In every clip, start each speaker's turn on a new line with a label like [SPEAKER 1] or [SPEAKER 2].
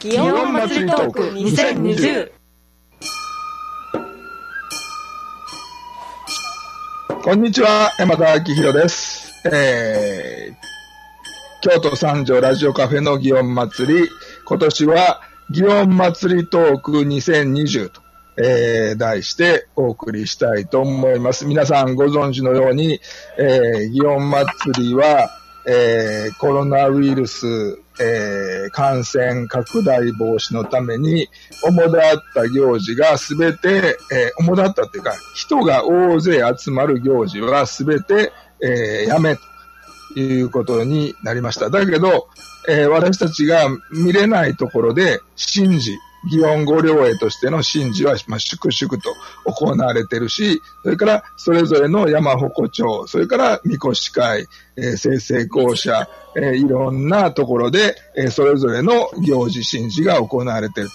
[SPEAKER 1] 祇園祭トーク2020
[SPEAKER 2] こんにちは、山田明宏です。えー、京都三条ラジオカフェの祇園祭り、今年は祇園祭トーク2020と、えー、題してお送りしたいと思います。皆さんご存知のように、えー、祇園祭は、えー、コロナウイルス、えー、感染拡大防止のために、主だった行事がすべて、えー、主だったというか、人が大勢集まる行事はすべて、えー、やめということになりました。だけど、えー、私たちが見れないところで、神事、祇園御陵営としての神事は、まあ、粛々と行われているし、それからそれぞれの山鉾町、それからみこし会、えー、生成校舎、えー、いろんなところで、えー、それぞれの行事神事が行われている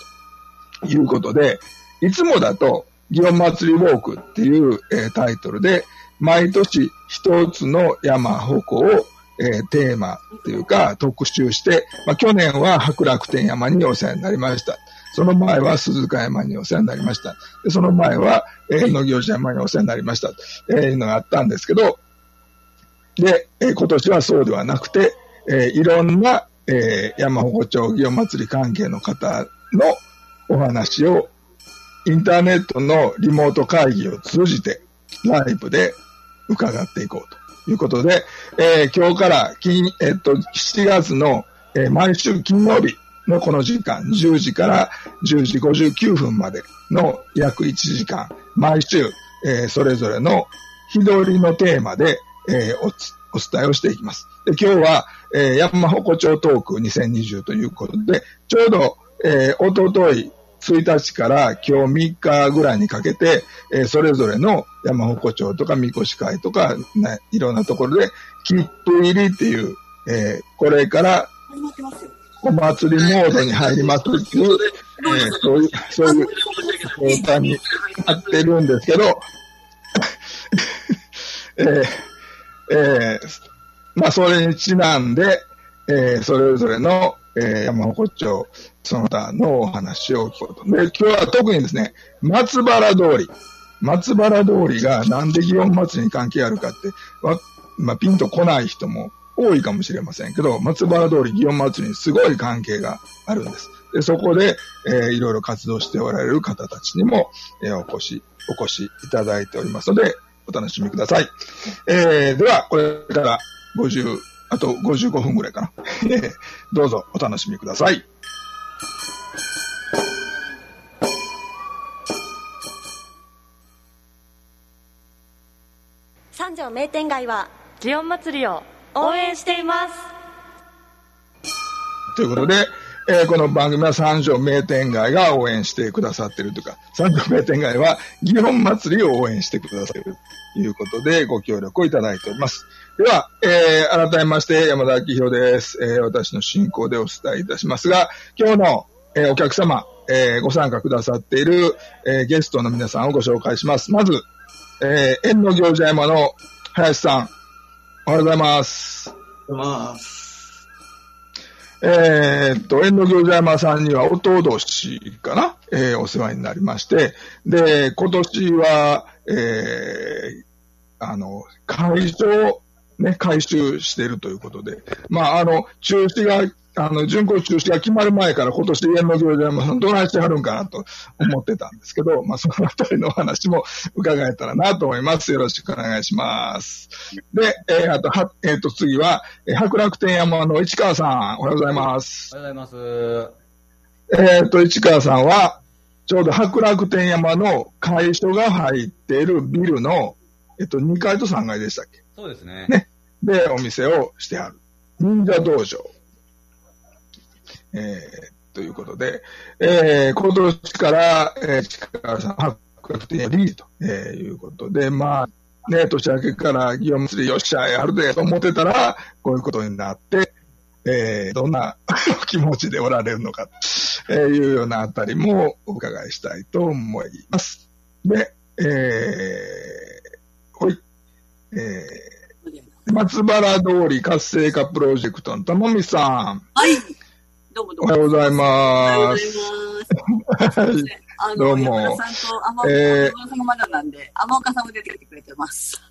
[SPEAKER 2] ということで、いつもだと、祇園祭りウォークっていう、えー、タイトルで、毎年一つの山鉾を、えー、テーマっていうか特集して、まあ、去年は白楽天山にお世話になりました。その前は鈴鹿山にお世話になりました。でその前は、えー、野行寺山にお世話になりました。えー、いうのがあったんですけど、で、えー、今年はそうではなくて、えー、いろんな、えー、山鉾町祇園祭り関係の方のお話をインターネットのリモート会議を通じてライブで伺っていこうということで、えー、今日から金、えっと、7月の、えー、毎週金曜日のこの時間、10時から10時59分までの約1時間、毎週、えー、それぞれの日取りのテーマで、えー、おお伝えをしていきます。で今日は、えー、山鉾町トーク2020ということで、ちょうど、えー、おととい1日から今日3日ぐらいにかけて、えー、それぞれの山鉾町とかみこし会とか、ね、いろんなところで、切符入りっていう、えー、これから始まってますよお祭りモードに入りますっていう、えー、そういう、そういう状態になってるんですけど、えー、えー、まあ、それにちなんで、えー、それぞれの、えー、山鉾町、その他のお話を聞こうと。で、今日は特にですね、松原通り。松原通りがなんで祇園祭りに関係あるかって、わまあ、ピンと来ない人も多いかもしれませんけど、松原通り祇園祭りにすごい関係があるんです。で、そこで、えー、いろいろ活動しておられる方たちにも、えー、お越し、お越しいただいておりますので、お楽しみください。えー、では、これから50、あと55分ぐらいかな。どうぞお楽しみください。
[SPEAKER 1] 三条名店街は
[SPEAKER 3] 祇園祭りを
[SPEAKER 1] 応援しています
[SPEAKER 2] ということで、えー、この番組は三条名店街が応援してくださってるというか、三条名店街は祇園祭りを応援してくださるということでご協力をいただいております。では、えー、改めまして山田明宏です、えー。私の進行でお伝えいたしますが、今日の、えー、お客様、えー、ご参加くださっている、えー、ゲストの皆さんをご紹介します。まず、えー、縁の行者山の林さん、おはようございます。
[SPEAKER 4] おはようございます。
[SPEAKER 2] えー、っと、縁の行者山さんには、おととしかな、えー、お世話になりまして、で、今年は、えー、あの、会場、ね、回収しているということで、まあ、あの、中止が、あの、巡行中止が決まる前から今年縁の行者山さんどないしてはるんかなと思ってたんですけど、まあ、そのあたりのお話も伺えたらなと思います。よろしくお願いします。で、えー、あと、は、えっ、ー、と、次は、えー、白楽天山の市川さん、おはようございます。
[SPEAKER 4] おはようございます。
[SPEAKER 2] えっ、と、市川さんは、ちょうど白楽天山の会所が入っているビルの、えっ、と、2階と3階でしたっけ？
[SPEAKER 4] そうですね。
[SPEAKER 2] ね。で、お店をしてある。忍者道場。えー、ということで、えー、今年から、えー、市川さん、白楽天山リードと、えー、いうことで、まあ、ね、年明けから祇園祭りよっしゃ、やるで、と思ってたら、こういうことになって、えー、どんな 気持ちでおられるのか、え、いうようなあたりもお伺いしたいと思います。で、えー、ほい、えー、松原通り活性化プロジェクトの玉美さん。
[SPEAKER 5] はい。
[SPEAKER 3] どうもどうも。
[SPEAKER 2] おはようござい
[SPEAKER 3] おはようござい
[SPEAKER 2] ます。どうも
[SPEAKER 3] 山田さんと天岡、
[SPEAKER 2] え
[SPEAKER 3] さんがまだなんで、天岡さんも出てきてくれてます。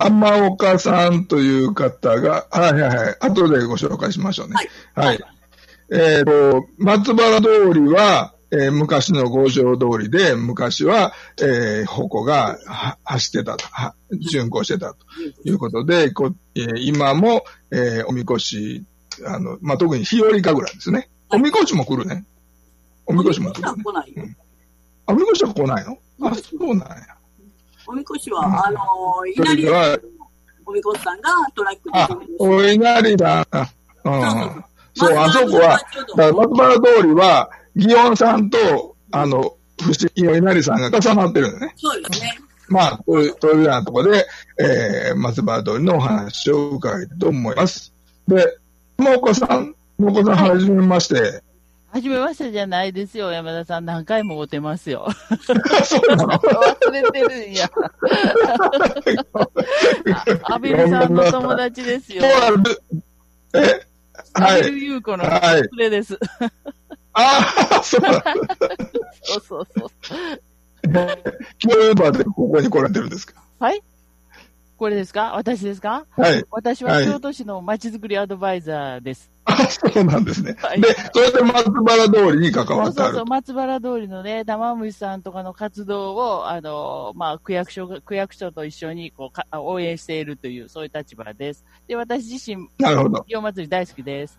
[SPEAKER 2] 天岡さんという方が、はいはいはい。後でご紹介しましょうね。
[SPEAKER 3] はい。
[SPEAKER 2] はい。えっ、と、松原通りは、えー昔の五条通りで、昔は、えー、鉾がは走ってたと、は巡行してたということで、こえー今も、えーおみこし、あの、まあ、特に日和神楽ですね。おみこしも来るね。おみこしも来るね。
[SPEAKER 3] 来ないよ。
[SPEAKER 2] あ、おみこしは来ないの？あ、そうなんや。
[SPEAKER 3] おみこしは、あの、
[SPEAKER 2] それ
[SPEAKER 3] 稲荷
[SPEAKER 2] では、
[SPEAKER 3] おみこしさんがトラックで
[SPEAKER 2] あお稲荷だ。うん。そう、あそこは、だ松原通りは、祇園さんと、あの、不思議の稲荷さんが重なってるんだね。
[SPEAKER 3] そうですね。
[SPEAKER 2] まあ、という、というようなところで、えー、松原通りのお話を伺いたいと思います。で、もこさん、もこさん、はじめまして。
[SPEAKER 5] はじめましてじゃないですよ、山田さん。何回も会ってますよ。
[SPEAKER 2] そうなの？
[SPEAKER 5] 忘れてるんや。あアビルさんの友達ですよ
[SPEAKER 2] え、
[SPEAKER 5] アビル
[SPEAKER 2] はい。
[SPEAKER 5] 優子の
[SPEAKER 2] はい
[SPEAKER 5] それです。
[SPEAKER 2] ああ、そう。
[SPEAKER 5] そうそうそう。
[SPEAKER 2] 今日までここに来られてるんですか？
[SPEAKER 5] はい？これですか？私ですか？
[SPEAKER 2] はい。
[SPEAKER 5] 私は京都市のまちづくりアドバイザーです。
[SPEAKER 2] あ、そうなんですね。
[SPEAKER 5] はい
[SPEAKER 2] で、それで松原通りに関
[SPEAKER 5] そ
[SPEAKER 2] わって
[SPEAKER 5] そうそう、。松原通りのね、玉虫さんとかの活動を、あの、まあ、区役所が、区役所と一緒に、こうか、応援しているという、そういう立場です。で、私自身、
[SPEAKER 2] なるほど。
[SPEAKER 5] 祇園祭り大好きです。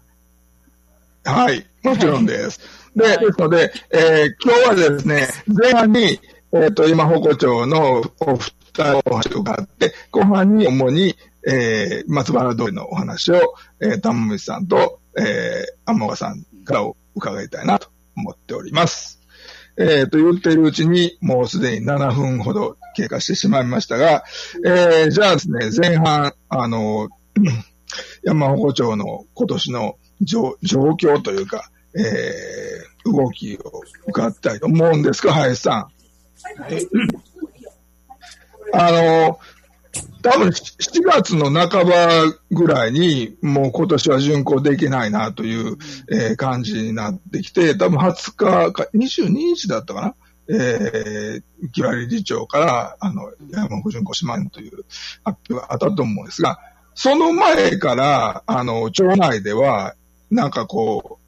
[SPEAKER 2] はい。もちろんです。で、
[SPEAKER 5] はい
[SPEAKER 2] ですので、えー今日はですね、前半に、えっ、と、今、鉾町のお二人お話を伺って、後半に主に、えー、松原通りのお話を、えー、玉虫さんと、えー、天岡さんから伺いたいなと思っております。えー、と言っているうちに、もうすでに7分ほど経過してしまいましたが、えー、じゃあですね、前半、あの、山鉾町の今年の状状況というか、えー、動きを伺ったいと思うんですが、林さん。あの、多分7月の半ばぐらいに、もう今年は巡行できないなという、えー感じになってきて、多分20日か、22日だったかな？えー、木割理事長から、あの、山鉾巡行しまんという発表があったと思うんですが、その前から、あの、町内では、なんかこう、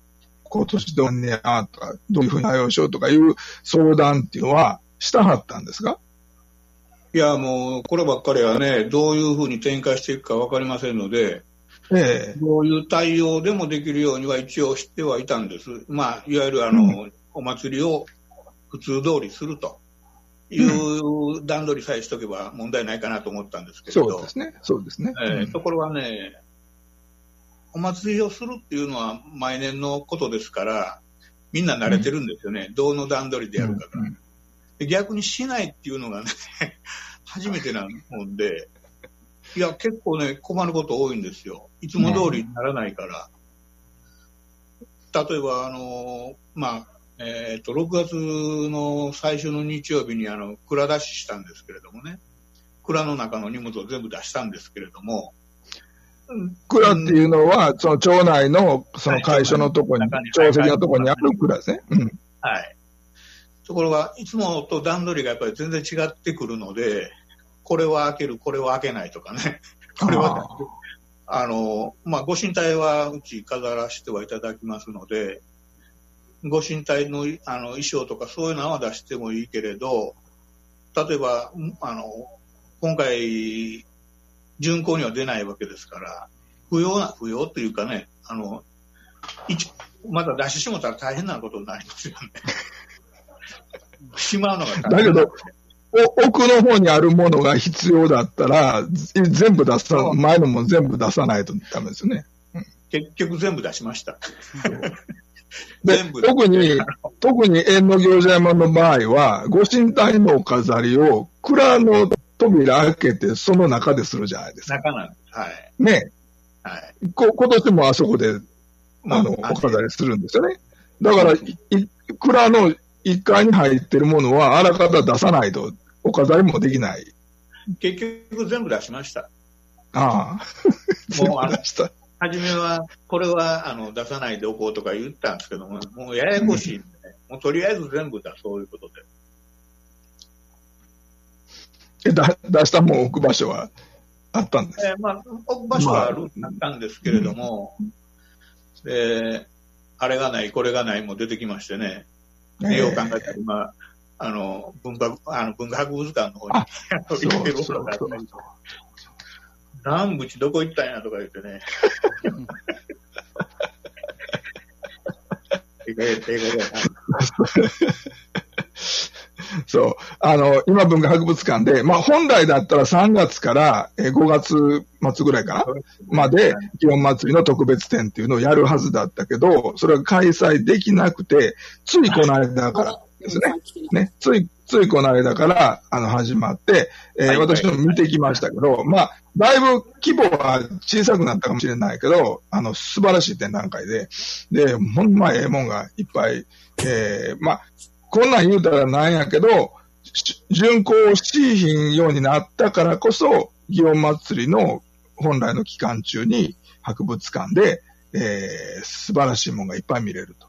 [SPEAKER 2] 今年どうねやとか、どういうふうに対応しようとかいう相談っていうのはしたはったんですか
[SPEAKER 4] いや、もう、こればっかりはね、どういうふうに展開していくかわかりませんので、
[SPEAKER 2] ええ
[SPEAKER 4] どういう対応でもできるようには一応知ってはいたんです。まあ、いわゆるあの、お祭りを普通通りするという段取りさえしとけば問題ないかなと思ったんですけれど、
[SPEAKER 2] そうですね。そうですね。
[SPEAKER 4] えところがね、お祭りをするっていうのは毎年のことですから、みんな慣れてるんですよね。どの段取りでやるかが。
[SPEAKER 2] うん
[SPEAKER 4] で逆にしないっていうのがね、初めてなもんで、いや、結構ね、困ること多いんですよ。いつも通りにならないから。例えば、あの、まあ、えっ、と、6月の最初の日曜日に、あの、蔵出ししたんですけれどもね、蔵の中の荷物を全部出したんですけれども、
[SPEAKER 2] 蔵っていうのは、その町内の、その会所のとこに
[SPEAKER 4] はい、
[SPEAKER 2] 町席のとこにある蔵ですね。うん。
[SPEAKER 4] はい。ところが、いつもと段取りがやっぱり全然違ってくるので、これは開ける、これは開けないとかね。これは、あの、まあ、ご神体はうち飾らせてはいただきますので、ご神体のあの衣装とかそういうのは出してもいいけれど、例えば、んあの、今回、巡行には出ないわけですから、不要な、不要というかね、あの、一また出ししもたら大変なことになりますよね。しまうのが大変
[SPEAKER 2] だけど、お奥の方にあるものが必要だったら、ぜ全部出さ、前のもの全部出さないとダメですよね。
[SPEAKER 4] 結局全部出しました。
[SPEAKER 2] で特に、特に縁の行者山の場合は、ご神体のお飾りを蔵の扉開けて、その中でするじゃないですか。
[SPEAKER 4] 中なんです。はい。
[SPEAKER 2] ね。
[SPEAKER 4] はい。
[SPEAKER 2] こ今年もあそこで、あの、お飾りするんですよね。だから、いい蔵の1階に入ってるものは、あらかた出さないと、お飾りもできない。
[SPEAKER 4] 結局全部出しました。
[SPEAKER 2] ああ。
[SPEAKER 4] もうあの
[SPEAKER 2] 出した。
[SPEAKER 4] 初めは、これはあの出さないでおこうとか言ったんですけども、もうややこしいんで、ね、もうとりあえず全部出そういうことで。
[SPEAKER 2] えだ出したもん置く場所はあったんです
[SPEAKER 4] えーまあ、置く場所はあるあったんですけれども、で、あれがない、これがないも出てきましてね、ねよう考えたら今、あの、文化、あの、文化博物館の方に。
[SPEAKER 2] あ、
[SPEAKER 4] 行ってるとがあって、南淵どこ行ったんやとか言ってね。
[SPEAKER 2] そう。あの、今文化博物館で、まあ本来だったら3月からえー5月末ぐらいかな？まで、祇園祭りの特別展っていうのをやるはずだったけど、それが開催できなくて、ついこの間からですね。ね、つい、ついこの間から、あの、始まって、えー
[SPEAKER 4] はいはい。
[SPEAKER 2] 私も見てきましたけど、まあ、だいぶ規模は小さくなったかもしれないけど、あの、素晴らしい展覧会で、で、ほんまええもんがいっぱい、えーまあ、こんなん言うたらなんやけど、し巡行しひんようになったからこそ、祇園祭りの本来の期間中に博物館で、えー素晴らしいもんがいっぱい見れると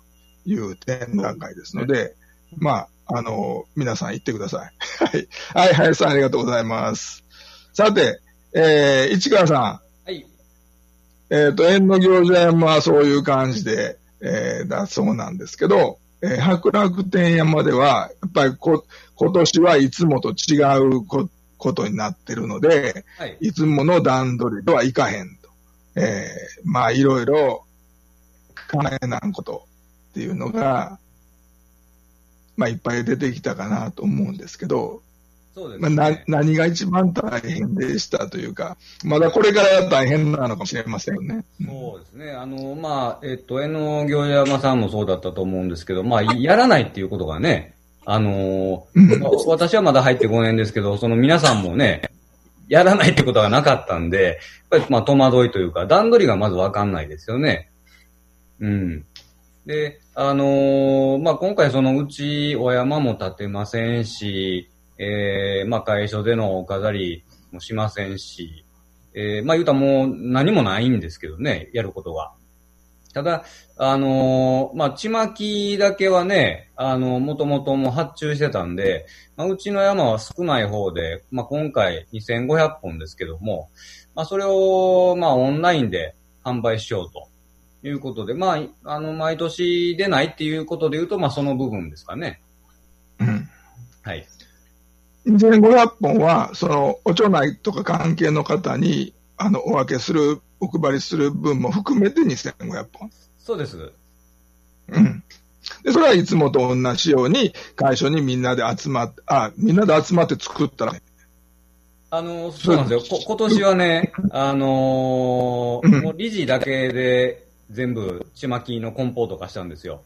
[SPEAKER 2] いう展覧会ですので、まあ、あの、皆さん行ってください。はい。はい、林さんありがとうございます。さて、えー、市川さ
[SPEAKER 6] はい。
[SPEAKER 2] ん、えっ、と、縁の行者山はそういう感じで、えー、だそうなんですけど、えー、白楽天山では、やっぱりこ、今年はいつもと違うこことになってるので、
[SPEAKER 6] はい。
[SPEAKER 2] いつもの段取りではいかへんと。えー、まあ、いろいろ考えなんことっていうのが、まあ、いっぱい出てきたかなと思うんですけど、
[SPEAKER 6] そうです
[SPEAKER 2] まあ、な
[SPEAKER 6] ね。
[SPEAKER 2] 何が一番大変でしたというか、まだこれから大変なのかもしれませんよね。
[SPEAKER 6] そうですね。あの、まあ、えっと、江野行者山さんもそうだったと思うんですけど、まあ、やらないっていうことがね、あの、
[SPEAKER 2] うん
[SPEAKER 6] まあ私はまだ入って5年ですけど、その皆さんもね、やらないってことがなかったんで、やっぱりまあ戸惑いというか、段取りがまずわかんないですよね。うん。で、あのーまあ、今回そのうちお山も建てませんし、えー、まあ、会所での飾りもしませんし、えー、まあ、言うたらもう何もないんですけどね、やることが。ただ、あのーまあ、ちまきだけはね、あの、もともとも発注してたんで、まあ、うちの山は少ない方で、まあ、今回2500本ですけども、まあ、それを、まあ、オンラインで販売しようということで、まあ、あの、毎年出ないっていうことで言うと、まあ、その部分ですかね。
[SPEAKER 2] うん。
[SPEAKER 6] はい。
[SPEAKER 2] 2500本は、その、お町内とか関係の方に、あの、お分けする、お配りする分も含めて2500本。
[SPEAKER 6] そうです。
[SPEAKER 2] うん。で、それはいつもと同じように、会所にみんなで集まって、あ、みんなで集まって作ったら、
[SPEAKER 6] あの、そうなんですよ。こ今年はね、あのー
[SPEAKER 2] うん
[SPEAKER 6] もう理事だけで全部、ちまきの梱包とかしたんですよ。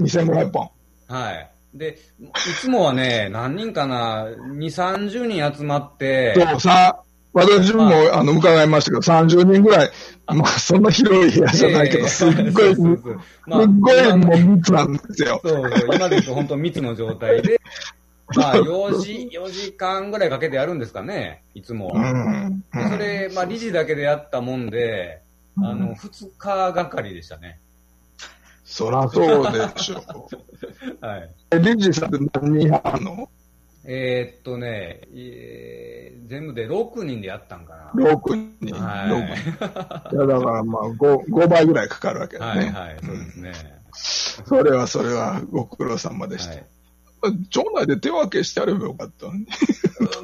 [SPEAKER 2] 2500本。
[SPEAKER 6] はい。で、いつもはね、何人かな、2、30人集まって、
[SPEAKER 2] そう、さ、私も、
[SPEAKER 6] は
[SPEAKER 2] あの、伺いましたけど、30人ぐらい、まあ、そんな広い部屋じゃないけど、すっごい、すっごい
[SPEAKER 6] 今
[SPEAKER 2] もう密なんですよ。
[SPEAKER 6] そうそう、今で言うと本当密の状態で、まあ、4時、4時間ぐらいかけてやるんですかね、いつも。
[SPEAKER 2] うん。
[SPEAKER 6] でそれ、まあ、理事だけでやったもんで、あの、2日がかりでしたね。
[SPEAKER 2] そらそうでしょ
[SPEAKER 6] はい。
[SPEAKER 2] う。リジさんって何人あんの？
[SPEAKER 6] えーっとね、えー全部で6人でやったんかな。
[SPEAKER 2] ?6 人。
[SPEAKER 6] はい
[SPEAKER 2] 六人いや、だからまあ5、5倍ぐらいかかるわけだね。
[SPEAKER 6] はいはい、そうですね。
[SPEAKER 2] それはそれはご苦労様でした。
[SPEAKER 6] はい。
[SPEAKER 2] 町内で手分けしてやればよかったのに。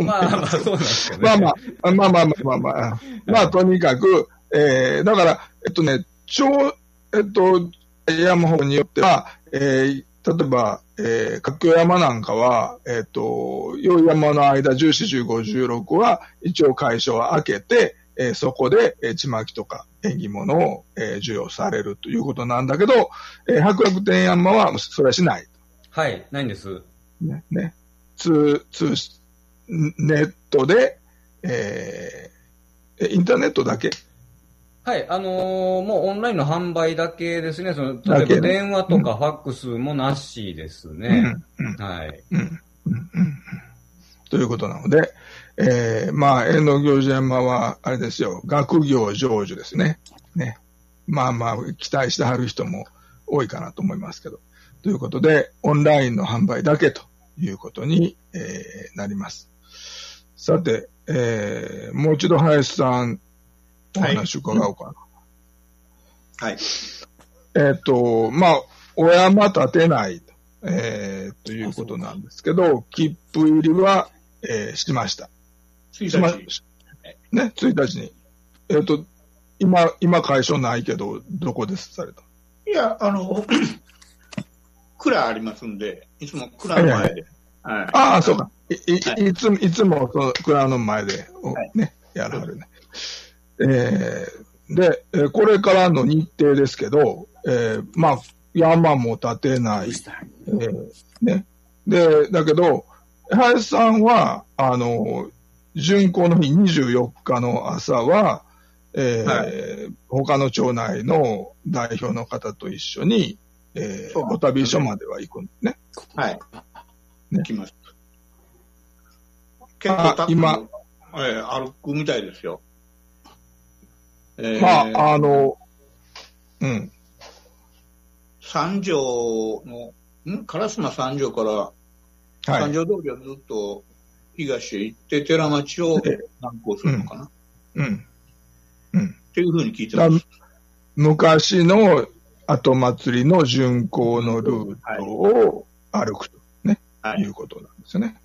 [SPEAKER 6] まあまあ、そうなんですけどね。
[SPEAKER 2] まあまあ、まあまあまあまあまあ、まあとにかく、えー、だから、えっとね、町、えっと、山方によっては、えー、例えば、えー、角山なんかは、えっと、良い山の間、14、15、16は、一応会所は開けて、えーそこで、えー、ちまきとか縁起物を、えー授与されるということなんだけど、えー、白楽天山はそれはしない。
[SPEAKER 6] はい、ないんです。
[SPEAKER 2] ね、ね、通、通し、ネットで、えー、えインターネットだけ
[SPEAKER 6] はい、あのーもうオンラインの販売だけですね。その例えば電話とかファックスもなしですね。はい。
[SPEAKER 2] うんうんうんということなので、えー、まあ、縁の行者山は、あれですよ、学業成就ですね。ね。まあまあ、期待してはる人も多いかなと思いますけど。ということで、オンラインの販売だけということに、えー、なります。さて、えー、もう一度林さん、お話伺おうかな。
[SPEAKER 4] はい。
[SPEAKER 2] えっ、と、まあ、お山立てない、えー、ということなんですけど、切符入りは、えー、しました。
[SPEAKER 4] 1
[SPEAKER 2] しま
[SPEAKER 4] 日。
[SPEAKER 2] ね、1日に。えっ、と、今、今会所ないけど、どこでされた
[SPEAKER 4] いや、あの、蔵ありますんで、いつも蔵の前で。はい。
[SPEAKER 2] ああ、そうか。いい
[SPEAKER 4] はい
[SPEAKER 2] いつも、いつも、その、蔵の前で、ね、やらはるね。えー、で、えーこれからの日程ですけど、えー、まあ、山も立てない、えー、ね。で、だけど、林さんは、あの、巡行の日24日の朝は、えー
[SPEAKER 4] は
[SPEAKER 2] 他の町内の代表の方と一緒に、えー、お旅所までは行くんですね。
[SPEAKER 4] はい。
[SPEAKER 2] ね
[SPEAKER 4] 行きます。結構た
[SPEAKER 2] 今、
[SPEAKER 4] えー歩くみたいですよ。えー
[SPEAKER 2] まあ、あの、うん。
[SPEAKER 4] 三条の、ん？烏丸三条から、
[SPEAKER 2] はい。
[SPEAKER 4] 三条通りをずっと東へ行って、寺町を
[SPEAKER 2] え
[SPEAKER 4] 南行するのかな、っ
[SPEAKER 2] うん。うん。
[SPEAKER 4] ていうふうに聞いてます。
[SPEAKER 2] 昔の後祭りの巡行のルートを歩くと、ね、
[SPEAKER 4] はい
[SPEAKER 2] い、うことなんですよね。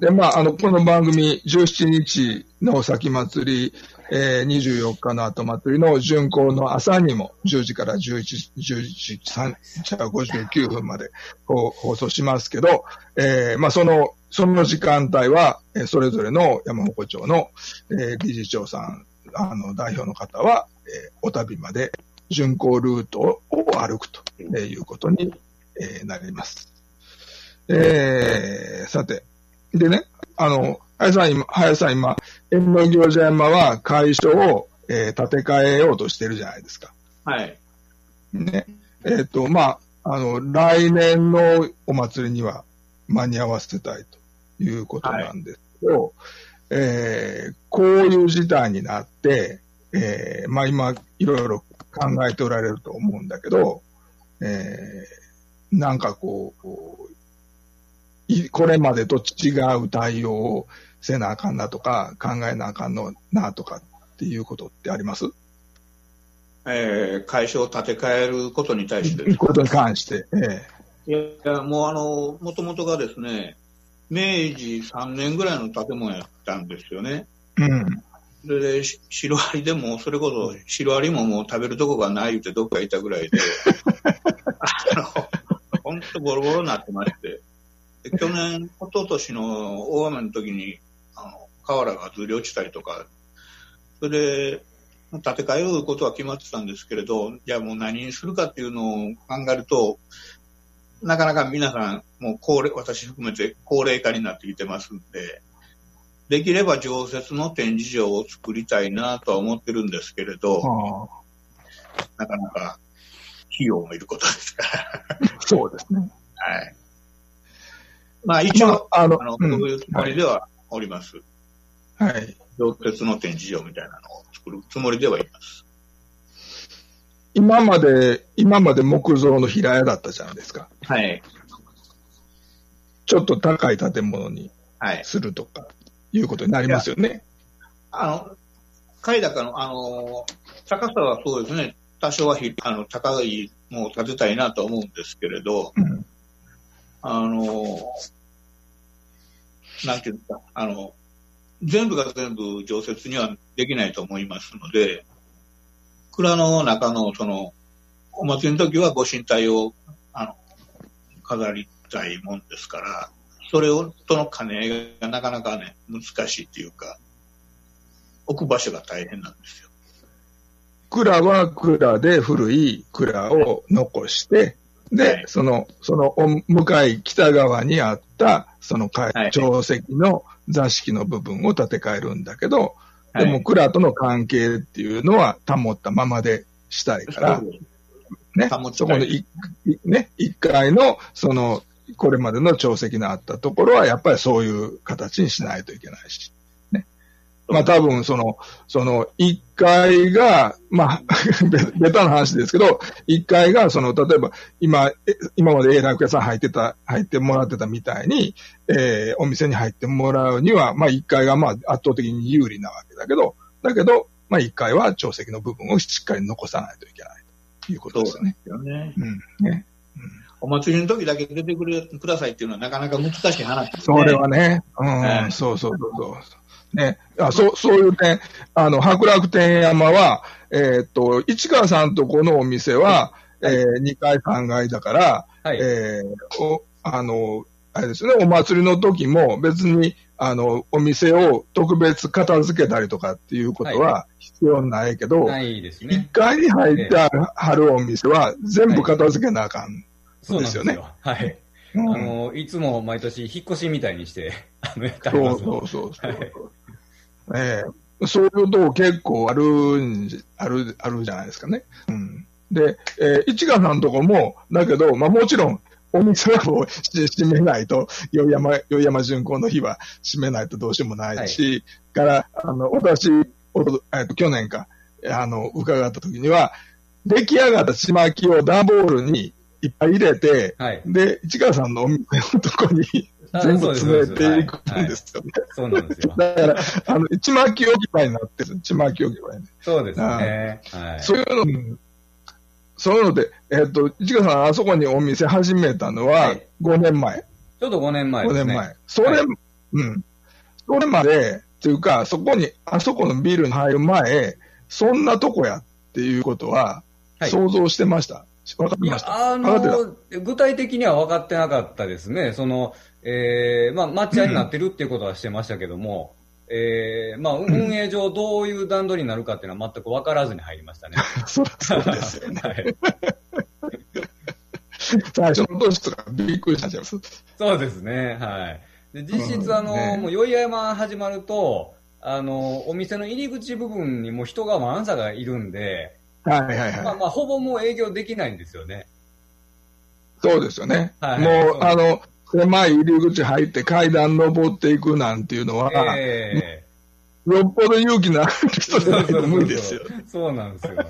[SPEAKER 2] で、まあ、あの、この番組、17日の先祭り、えー、24日の後祭りの巡行の朝にも、10時から11時、11時3じゃあ59分まで放送しますけど、えー、まあ、その、その時間帯は、それぞれの山鉾町の、えー理事長さん、あの、代表の方は、えーお旅まで巡行ルートを歩くということに、なります。えー、さて、でね、あの、林さん今、林さん今、縁の行者山は会所を、えー建て替えようとしてるじゃないですか。
[SPEAKER 4] はい。
[SPEAKER 2] ね。えっ、と、まあ、あの、来年のお祭りには間に合わせたいということなんですけど、えーこういう事態になって、えーまあ今、いろいろ考えておられると思うんだけど、えーなんかこうこれまでと違う対応をせなあかんなとか、考えなあかんのなとかっていうことってあります？
[SPEAKER 4] えー会社を建て替えることに対して
[SPEAKER 2] ことに関して。え
[SPEAKER 4] いや、もうあの、もともとがですね、明治3年ぐらいの建物やったんですよね。
[SPEAKER 2] えうん。
[SPEAKER 4] で、しシロアリでも、それこそ、シロアリももう食べるとこがないってどっかいたぐらいで、あの、ほんとボロボロになってまして、で去年、一昨年の大雨の時に、あの、瓦がずり落ちたりとか、それで、建て替えることは決まってたんですけれど、じゃあもう何にするかっていうのを考えると、なかなか皆さん、もう高齢、私含めて高齢化になってきてますんで、できれば常設の展示場を作りたいなとは思ってるんですけれど、
[SPEAKER 2] は
[SPEAKER 4] なかなか費用もいることですから。
[SPEAKER 2] あ、そうですね。
[SPEAKER 4] はい。まあ一応、
[SPEAKER 2] まあ、あの、
[SPEAKER 4] あの、
[SPEAKER 2] うん
[SPEAKER 4] そういうつもりではおります。
[SPEAKER 2] はい。
[SPEAKER 4] 常設の展示場みたいなのを作るつもりではいます。
[SPEAKER 2] 今まで、今まで木造の平屋だったじゃないですか。
[SPEAKER 4] はい。
[SPEAKER 2] ちょっと高い建物に
[SPEAKER 4] はい。
[SPEAKER 2] するとか、いうことになりますよね。
[SPEAKER 4] あの、階高の、あの、高さはそうですね、多少はひあの高いのを建てたいなと思うんですけれど、
[SPEAKER 2] うん。
[SPEAKER 4] あの、なんていうんですか、あの、全部が全部常設にはできないと思いますので、蔵の中のその、お祭りの時はご神体を、あの、飾りたいもんですから、それを、との兼ね合いがなかなかね、難しいっていうか、置く場所が大変なんですよ。
[SPEAKER 2] 蔵は蔵で古い蔵を残して、で、
[SPEAKER 4] はい。
[SPEAKER 2] その、その、お向かい北側にあった、その長石の座敷の部分を建て替えるんだけど、
[SPEAKER 4] はい。
[SPEAKER 2] でも蔵との関係っていうのは保ったままでしたいからねそこのいいね、1階の、その、これまでの定石のあったところは、やっぱりそういう形にしないといけないし。ね。まあ多分、その、その、1階が、まあ、べベタな話ですけど、1階が、その、例えば、今、え今まで A 楽屋さん入ってた、入ってもらってたみたいに、えーお店に入ってもらうには、まあ1階がまあ圧倒的に有利なわけだけど、だけど、まあ1階は定石の部分をしっかり残さないといけないということですよね。
[SPEAKER 4] よね。
[SPEAKER 2] うん。ね。
[SPEAKER 4] お祭りの時だけ出てくれくださいっていうのはなかなか難しい話ですね。
[SPEAKER 2] それはね、うん、
[SPEAKER 4] はい
[SPEAKER 2] そうそうそうそう。ね、あそう、そういう点、あの、白楽天山は、えーっと、市川さんとこのお店は、えー、2階3階だから、
[SPEAKER 6] はい。
[SPEAKER 2] えーお、あの、あれですね、お祭りの時も別に、あの、お店を特別片付けたりとかっていうことは必要ないけど、
[SPEAKER 6] ないです
[SPEAKER 2] 1
[SPEAKER 6] ね。
[SPEAKER 2] 階に入ってあるお店は全部片付けなあかん。
[SPEAKER 6] そうなんですよ。
[SPEAKER 2] ですよ
[SPEAKER 6] はい。
[SPEAKER 2] うん
[SPEAKER 6] あの、いつも毎年引っ越しみたいにして、あの、
[SPEAKER 2] そう。そうそうそう。
[SPEAKER 6] はい
[SPEAKER 2] ええそういうとこ結構あるんじ、ある、あるじゃないですかね。うん。で、えー、市川さんのとこも、だけど、まあもちろん、お店はもうし 閉めないと、宵山、宵山巡行の日は閉めないとどうしようもないし、から、あの、私、おとえっと、去年か、あの、伺った時には、出来上がったちまきを段ボールにいっぱい入れて、
[SPEAKER 6] はい。
[SPEAKER 2] で、市川さんのお店のとこに
[SPEAKER 6] あ
[SPEAKER 2] 全部詰めていくんですよね。
[SPEAKER 6] そうなんですよ。
[SPEAKER 2] だから、あの、ちまき置き場になってる。ちまき置き場にね。
[SPEAKER 6] そうですね。はい。
[SPEAKER 2] そういうの、うんそういうので、えっ、と、市川さん、あそこにお店始めたのは
[SPEAKER 6] はい
[SPEAKER 2] 5年前。
[SPEAKER 6] ちょうど5年前で
[SPEAKER 2] 5
[SPEAKER 6] すね。
[SPEAKER 2] 年前。それ、
[SPEAKER 6] はい
[SPEAKER 2] うん。それまで、っていうか、そこに、あそこのビルに入る前、そんなとこやっていうことは、
[SPEAKER 6] はい
[SPEAKER 2] 想像してました。分かってました。
[SPEAKER 6] あの、具体的には分かってなかったですね。その、えー、まあ、抹茶になってるっていうことはしてましたけども、えー、まあ、運営上どういう段取りになるかっていうのは全く分からずに入りましたね。
[SPEAKER 2] た。そそうですよね。
[SPEAKER 6] はい。
[SPEAKER 2] 最初の年とかびっくりしちゃいます
[SPEAKER 6] そうですね。はい。で実質、あの、
[SPEAKER 2] うんね
[SPEAKER 6] もう、宵山始まると、あの、お店の入り口部分にもう人がワンサがいるんで、
[SPEAKER 2] はいはいはい。
[SPEAKER 6] まあまあ、ほぼもう営業できないんですよね。
[SPEAKER 2] そうですよね。
[SPEAKER 6] はい
[SPEAKER 2] もう、あの、狭い入り口入って階段登っていくなんていうのは、
[SPEAKER 6] え
[SPEAKER 2] よっぽど勇気のある
[SPEAKER 6] え
[SPEAKER 2] 人じゃないと無理ですよ。
[SPEAKER 6] そうなんですよ。は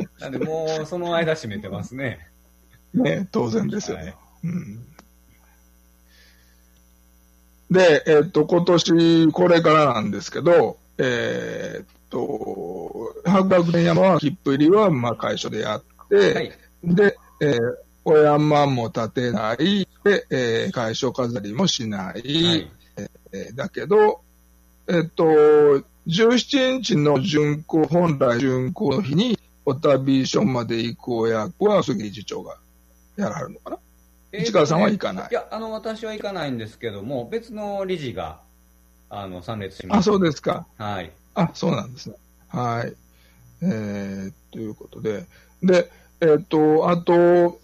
[SPEAKER 6] い。なんで、もう、その間閉めてますね。
[SPEAKER 2] ね、当然ですよね。
[SPEAKER 6] はい
[SPEAKER 2] うん、で、えっと、今年、これからなんですけど、えーっと、白楽天山は切符入りは、まあ、会所でやって、
[SPEAKER 6] はい。
[SPEAKER 2] で、えー、お山も立てない、で、えー、会所飾りもしない、
[SPEAKER 6] はい。
[SPEAKER 2] えーだけど、えっと、17日の巡行、本来巡行の日に、お旅所まで行くお役は杉理事長がやらはるのかな？市川さんは行かない？
[SPEAKER 6] いや、あの、私は行かないんですけども、別の理事が、あの、参列します。
[SPEAKER 2] あ、そうですか。
[SPEAKER 6] はい。
[SPEAKER 2] あ、そうなんですね。はい。えー、ということで。で、えっ、と、あと、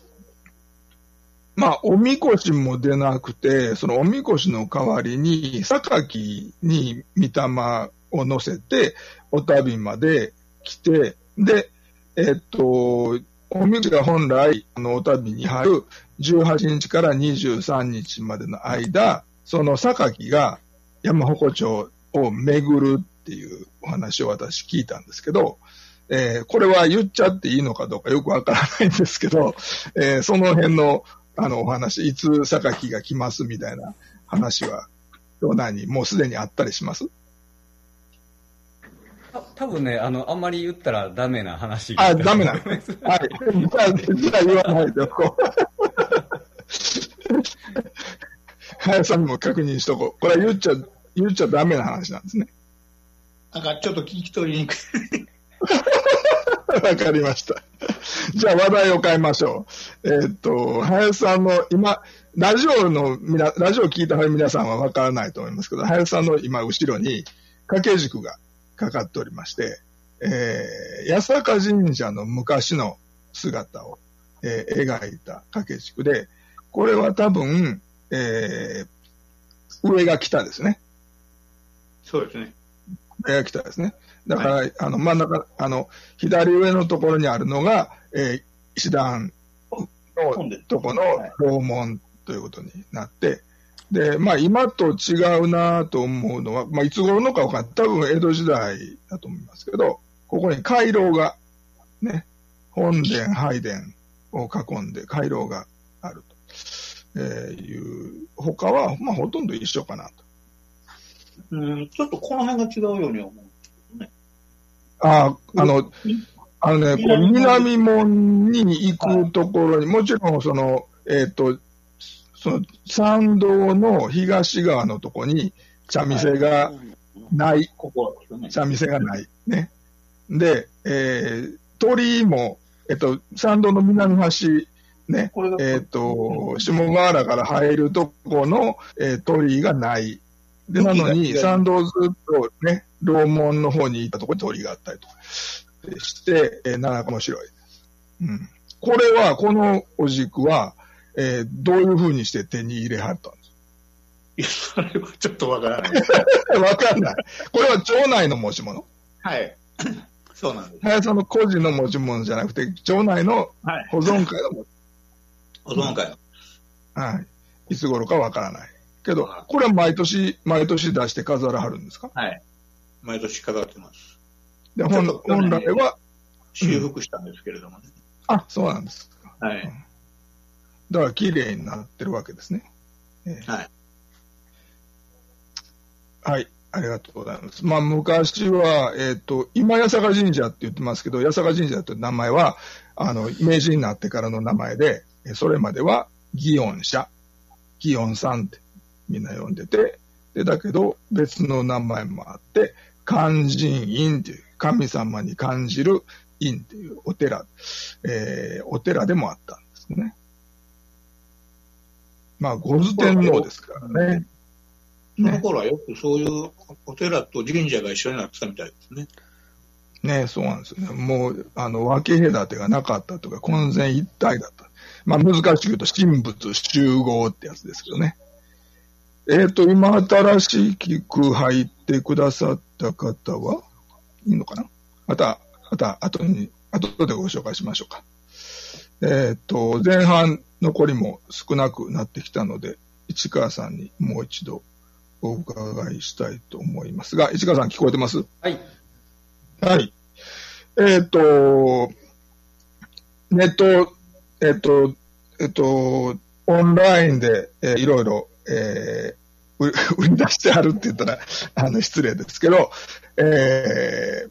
[SPEAKER 2] まあ、おみこしも出なくて、そのおみこしの代わりに、榊に御霊を乗せて、お旅まで来て、で、えっ、と、おみこしが本来、あの、お旅に入る18日から23日までの間、その榊が山鉾町を巡るっていうお話を私聞いたんですけど、えーこれは言っちゃっていいのかどうかよくわからないんですけど、えーその辺のあのお話、いつ榊が来ますみたいな話は、どう何もうすでにあったりします？
[SPEAKER 6] た多分ね、あの、あんまり言ったらダメな話。
[SPEAKER 2] あ、ダメなの？はい。じゃあ、じゃあ言わないでおこう。林さんにも確認しとこう。これは言っちゃ、言っちゃダメな話なんですね。
[SPEAKER 4] なんかちょっと聞き取りにくい。
[SPEAKER 2] わかりました。じゃあ話題を変えましょう。えーっと、林さんの今、ラジオのみな、ラジオを聞いた皆さんはわからないと思いますけど、林さんの今後ろに掛け軸がかかっておりまして、えー、八坂神社の昔の姿を、えー描いた掛け軸で、これは多分、えー、上が北ですね。
[SPEAKER 4] そうですね。
[SPEAKER 2] が北ですね。だから、あの、真ん中、あの、左上のところにあるのが、えー石段のとこの楼門ということになって、で、まあ今と違うなと思うのは、まあいつ頃のかわかんない。多分江戸時代だと思いますけど、ここに回廊が、ね、本殿、拝殿を囲んで回廊があると、えーいう、他は、まあほとんど一緒かなと。
[SPEAKER 4] うん、ちょっとこの辺が違うように思う。
[SPEAKER 2] ああ、あの、あのね、こう南門に行くところに、もちろんその、えっ、と、その参道の東側のところに茶店がない、
[SPEAKER 4] ここ。
[SPEAKER 2] 茶店がない。ね。で、えー、鳥居も、えっ、と、参道の南端、ね、えっ、と、下河原から入るとこの、えー鳥居がない。で、なのに、参道ずっとね、楼門の方に行ったところに鳥居があったりとかして、えーなかなか面白い。うん。これは、このお軸は、えーどういう風にして手に入れはったんです？
[SPEAKER 4] いや、それはちょっとわからない。
[SPEAKER 2] か わかんない。これは町内の持ち物？
[SPEAKER 4] はい。そうなんです。
[SPEAKER 2] 林さんの個人の持ち物じゃなくて、町内の
[SPEAKER 4] はい。
[SPEAKER 2] 保存会の持ち
[SPEAKER 4] 保存会の。
[SPEAKER 2] はい。いつ頃かわからない。けど、これは毎年、毎年出して飾らはるんですか？
[SPEAKER 4] はい。毎年飾ってます。
[SPEAKER 2] で、本本
[SPEAKER 4] 年
[SPEAKER 2] 来は、
[SPEAKER 4] 修復したんですけれどもね。
[SPEAKER 2] あ、そうなんですか。
[SPEAKER 4] はい。
[SPEAKER 2] だから綺麗になってるわけですね。ええ
[SPEAKER 4] はい。
[SPEAKER 2] はい。ありがとうございます。まあ、昔は、えっ、と、今、八坂神社って言ってますけど、八坂神社という名前は、あの、明治になってからの名前で、えそれまでは、祇園社、祇園さんってみんな呼んでて、で、だけど、別の名前もあって、勧進院っていう、神様に感じる院っていうお寺、えーお寺でもあったんですね。まあ、五頭天皇ですからね。
[SPEAKER 4] その頃はよくそういうお寺と神社が一緒になってたみたいですね。
[SPEAKER 2] ねそうなんですよね。もう、あの、分け隔てがなかったとか、混然一体だった。まあ、難しく言うと、神仏集合ってやつですけどね。えっ、と、今、新しく入ってくださった方は？いいのかな？また、また、後に、後でご紹介しましょうか。えっ、と、前半残りも少なくなってきたので、市川さんにもう一度お伺いしたいと思いますが、市川さん聞こえてます？
[SPEAKER 6] はい。
[SPEAKER 2] はい。えっ、と、ネット、えっ、と、えっ、と、オンラインで、えーいろいろ、えー 売り出してあるって言ったら、あの、失礼ですけど、え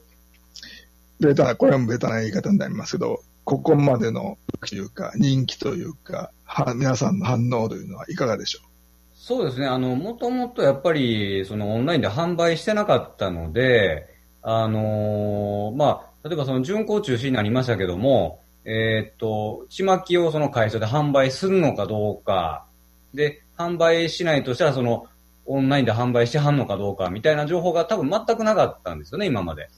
[SPEAKER 2] ー、ベタな、これもベタな言い方になりますけど、ここまでの、というか、人気というか、は皆さんの反応というのはいかがでしょう？
[SPEAKER 6] そうですね。あの、もともとやっぱり、そのオンラインで販売してなかったので、あのーまあ、例えばその巡行中止になりましたけども、えーっと、ちまきをその会社で販売するのかどうか、で、販売しないとしたらその、オンラインで販売してはんのかどうかみたいな情報が多分全くなかったんですよね、今まで。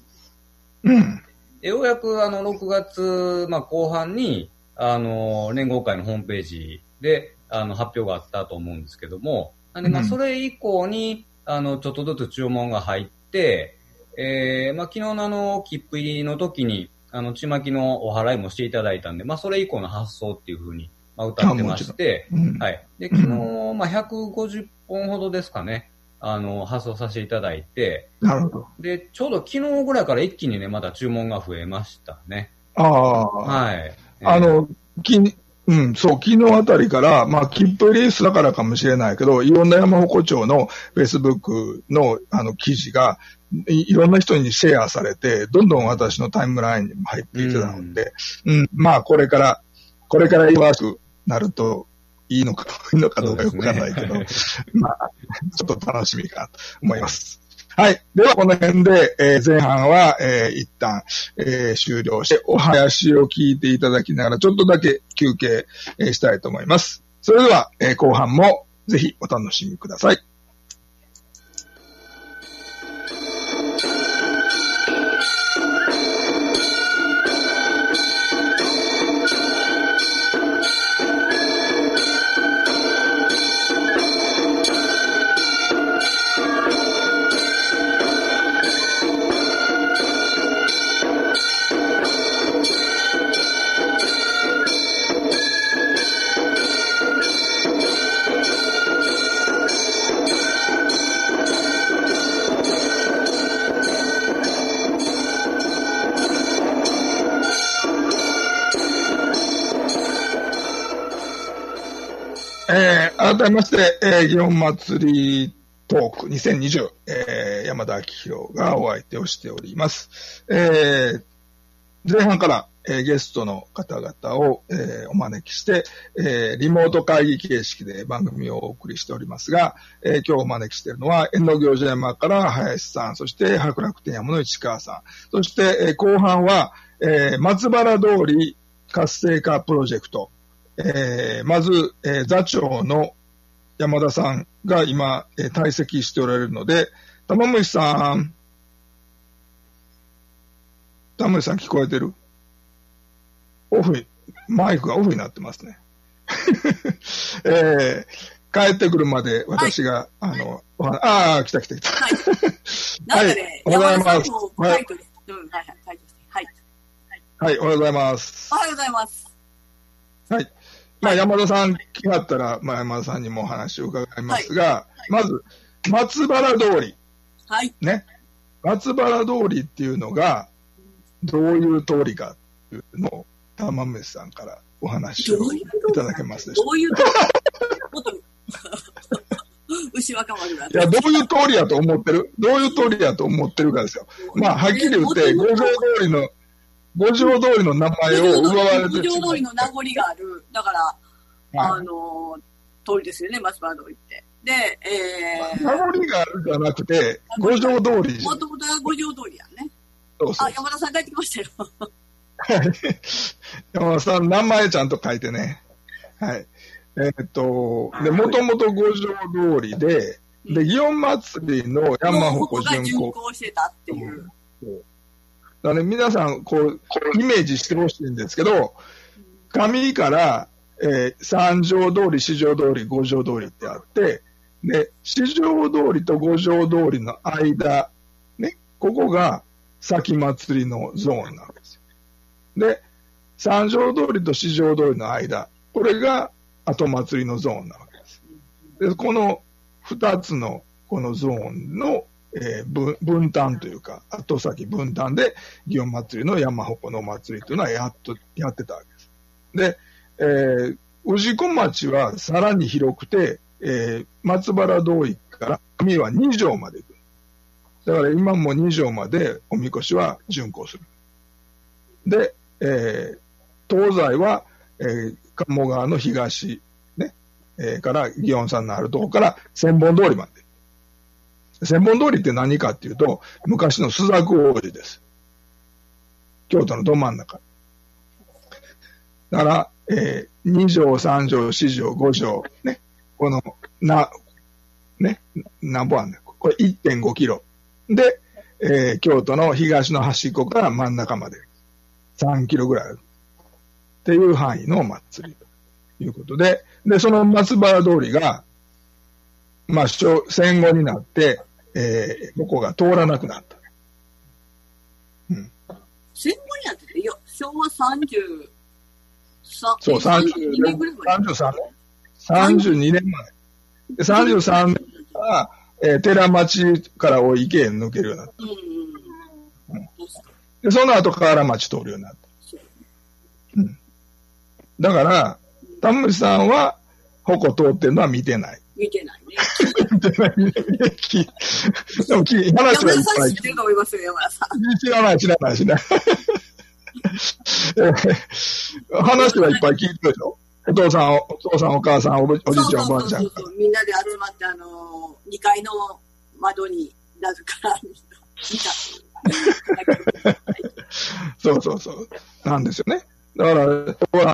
[SPEAKER 2] ううん。
[SPEAKER 6] でようやくあの6月、まあ、後半にあの連合会のホームページであの発表があったと思うんですけども、なんでまあ
[SPEAKER 2] うん
[SPEAKER 6] それ以降にあのちょっとずつ注文が入って、えーまあ、昨日のあの切符入りの時にあのちまきのお払いもしていただいたんで、まあ、それ以降の発送っていうふうに、まあ、歌ってまして、
[SPEAKER 2] うん。
[SPEAKER 6] はい。で、昨日、まあ、150本ほどですかね、あの、発送させていただいて、
[SPEAKER 2] なるほど。
[SPEAKER 6] で、ちょうど昨日ぐらいから一気にね、また注文が増えましたね。
[SPEAKER 2] ああ。
[SPEAKER 6] はい。
[SPEAKER 2] あの、きうん、そう、昨日あたりから、まあ、切符レースだからかもしれないけど、いろんな山鉾町の Facebook のあの記事がい、いろんな人にシェアされて、どんどん私のタイムラインにも入っていたので、うん、まあ、これから、これから忙しくなるといいのか、いいのかどうかよくわかんないけど、
[SPEAKER 6] そうです
[SPEAKER 2] まあ、ちょっと楽しみかなと思います。はい。では、この辺で、えー前半は、えー一旦、えー終了して、お話を聞いていただきながら、ちょっとだけ休憩、えーしたいと思います。それでは、えー後半もぜひお楽しみください。改めまして、えー、祇園祭りトーク2020、えー、山田明宏がお相手をしております。えー、前半から、えーゲストの方々を、えーお招きして、えーリモート会議形式で番組をお送りしておりますが、えー今日お招きしているのは、遠野行者山から林さん、そして白楽天山の市川さん、そして、えー後半は、えー松原通り活性化プロジェクト、えーまず、えー座長の山田さんが今、えー退席しておられるので、玉虫さん、玉虫さん聞こえてる？オフに、マイクがオフになってますね。えー帰ってくるまで私が、あの、お話ああ、来た来た来た。
[SPEAKER 3] はい。なんかね、
[SPEAKER 2] おはようございます
[SPEAKER 3] はい。はい、
[SPEAKER 2] おはようございます。
[SPEAKER 3] おはようございます。
[SPEAKER 2] はい。まあ、山田さん来はったら、まあ、山田さんにもお話を伺いますが、まず、松原通り。
[SPEAKER 3] はい。
[SPEAKER 2] ね。松原通りっていうのが、どういう通りかっていうのを、玉虫さんからお話をいただけますでしょ
[SPEAKER 3] どういう、もっと、牛若丸。
[SPEAKER 2] いや、どういう通りやと思ってる？どういう通りやと思ってるかですよ。まあ、はっきり言って、五条通りの、五条通りの名前を奪われて
[SPEAKER 3] 五条通りの名残がある。だから、
[SPEAKER 2] はい
[SPEAKER 3] あの、通りですよね、松原通りって。で、え
[SPEAKER 2] 名残があるじゃなくて、五条通り
[SPEAKER 3] もともとは五条通りやんね。
[SPEAKER 2] そうそう
[SPEAKER 3] あ、山田さん帰ってきましたよ。
[SPEAKER 2] はい。山田さん、名前ちゃんと書いてね。はい。えーっと、で、もともと五条通りで、で、祇園祭りの山鉾
[SPEAKER 3] こが巡
[SPEAKER 2] 巡行。
[SPEAKER 3] 行してたっていう。
[SPEAKER 2] だからね、皆さん、こう、イメージしてほしいんですけど、上から、えー三条通り、四条通り、五条通りってあって、で、四条通りと五条通りの間、ね、ここが先祭りのゾーンなわけですよ。で、三条通りと四条通りの間、これが後祭りのゾーンなわけです。で、この二つのこのゾーンの、えー分分担というか、後先分担で、祇園祭の山鉾の祭りというのはやっと、やってたわけです。で、えー、氏子町はさらに広くて、えー松原通りから上は二条まで行く。だから今も二条までおみこしは巡行する。で、えー東西は、えー鴨川の東、ね、えーから祇園さんのあるところから千本通りまで。千本通りって何かっていうと、昔の朱雀王子です。京都のど真ん中。だから、えー、2条、3条、4条、5条、ね、この、な、ね、何本あんねん。これ1.5キロ。で、えー京都の東の端っこから真ん中まで3キロぐらいある。っていう範囲の祭りということで、で、その松原通りが、まあ、戦戦後になって、えー、ここが通らなくなった。
[SPEAKER 3] 戦後になってて、いや、昭和30、さ
[SPEAKER 2] そう、
[SPEAKER 3] 32年ぐらいまで。
[SPEAKER 2] 33年。32年前。で33年から、えー寺町から大池へ抜けるようになった。
[SPEAKER 3] うんうん
[SPEAKER 2] で、その後河原町通るようになった。うん。だから、田村さんは、鉾通ってるのは見てない。
[SPEAKER 3] 見てないね。
[SPEAKER 2] 見てない、見てない。きでもき、話
[SPEAKER 3] 山
[SPEAKER 2] はいっ
[SPEAKER 3] 田さ
[SPEAKER 2] ぱい。
[SPEAKER 3] ん知ってると思い。ますよ、山田さん。
[SPEAKER 2] 知らない、知らない、知らない。えー話はい。っぱい。聞い。てるでしょお父さん、お父さん、お母さん、おじい。ちゃん、おばあちゃん
[SPEAKER 3] そうそうそうそうみんなで集まって、あのー、2階の窓になるから、見た。
[SPEAKER 2] そうそうそう。なんですよね。だから、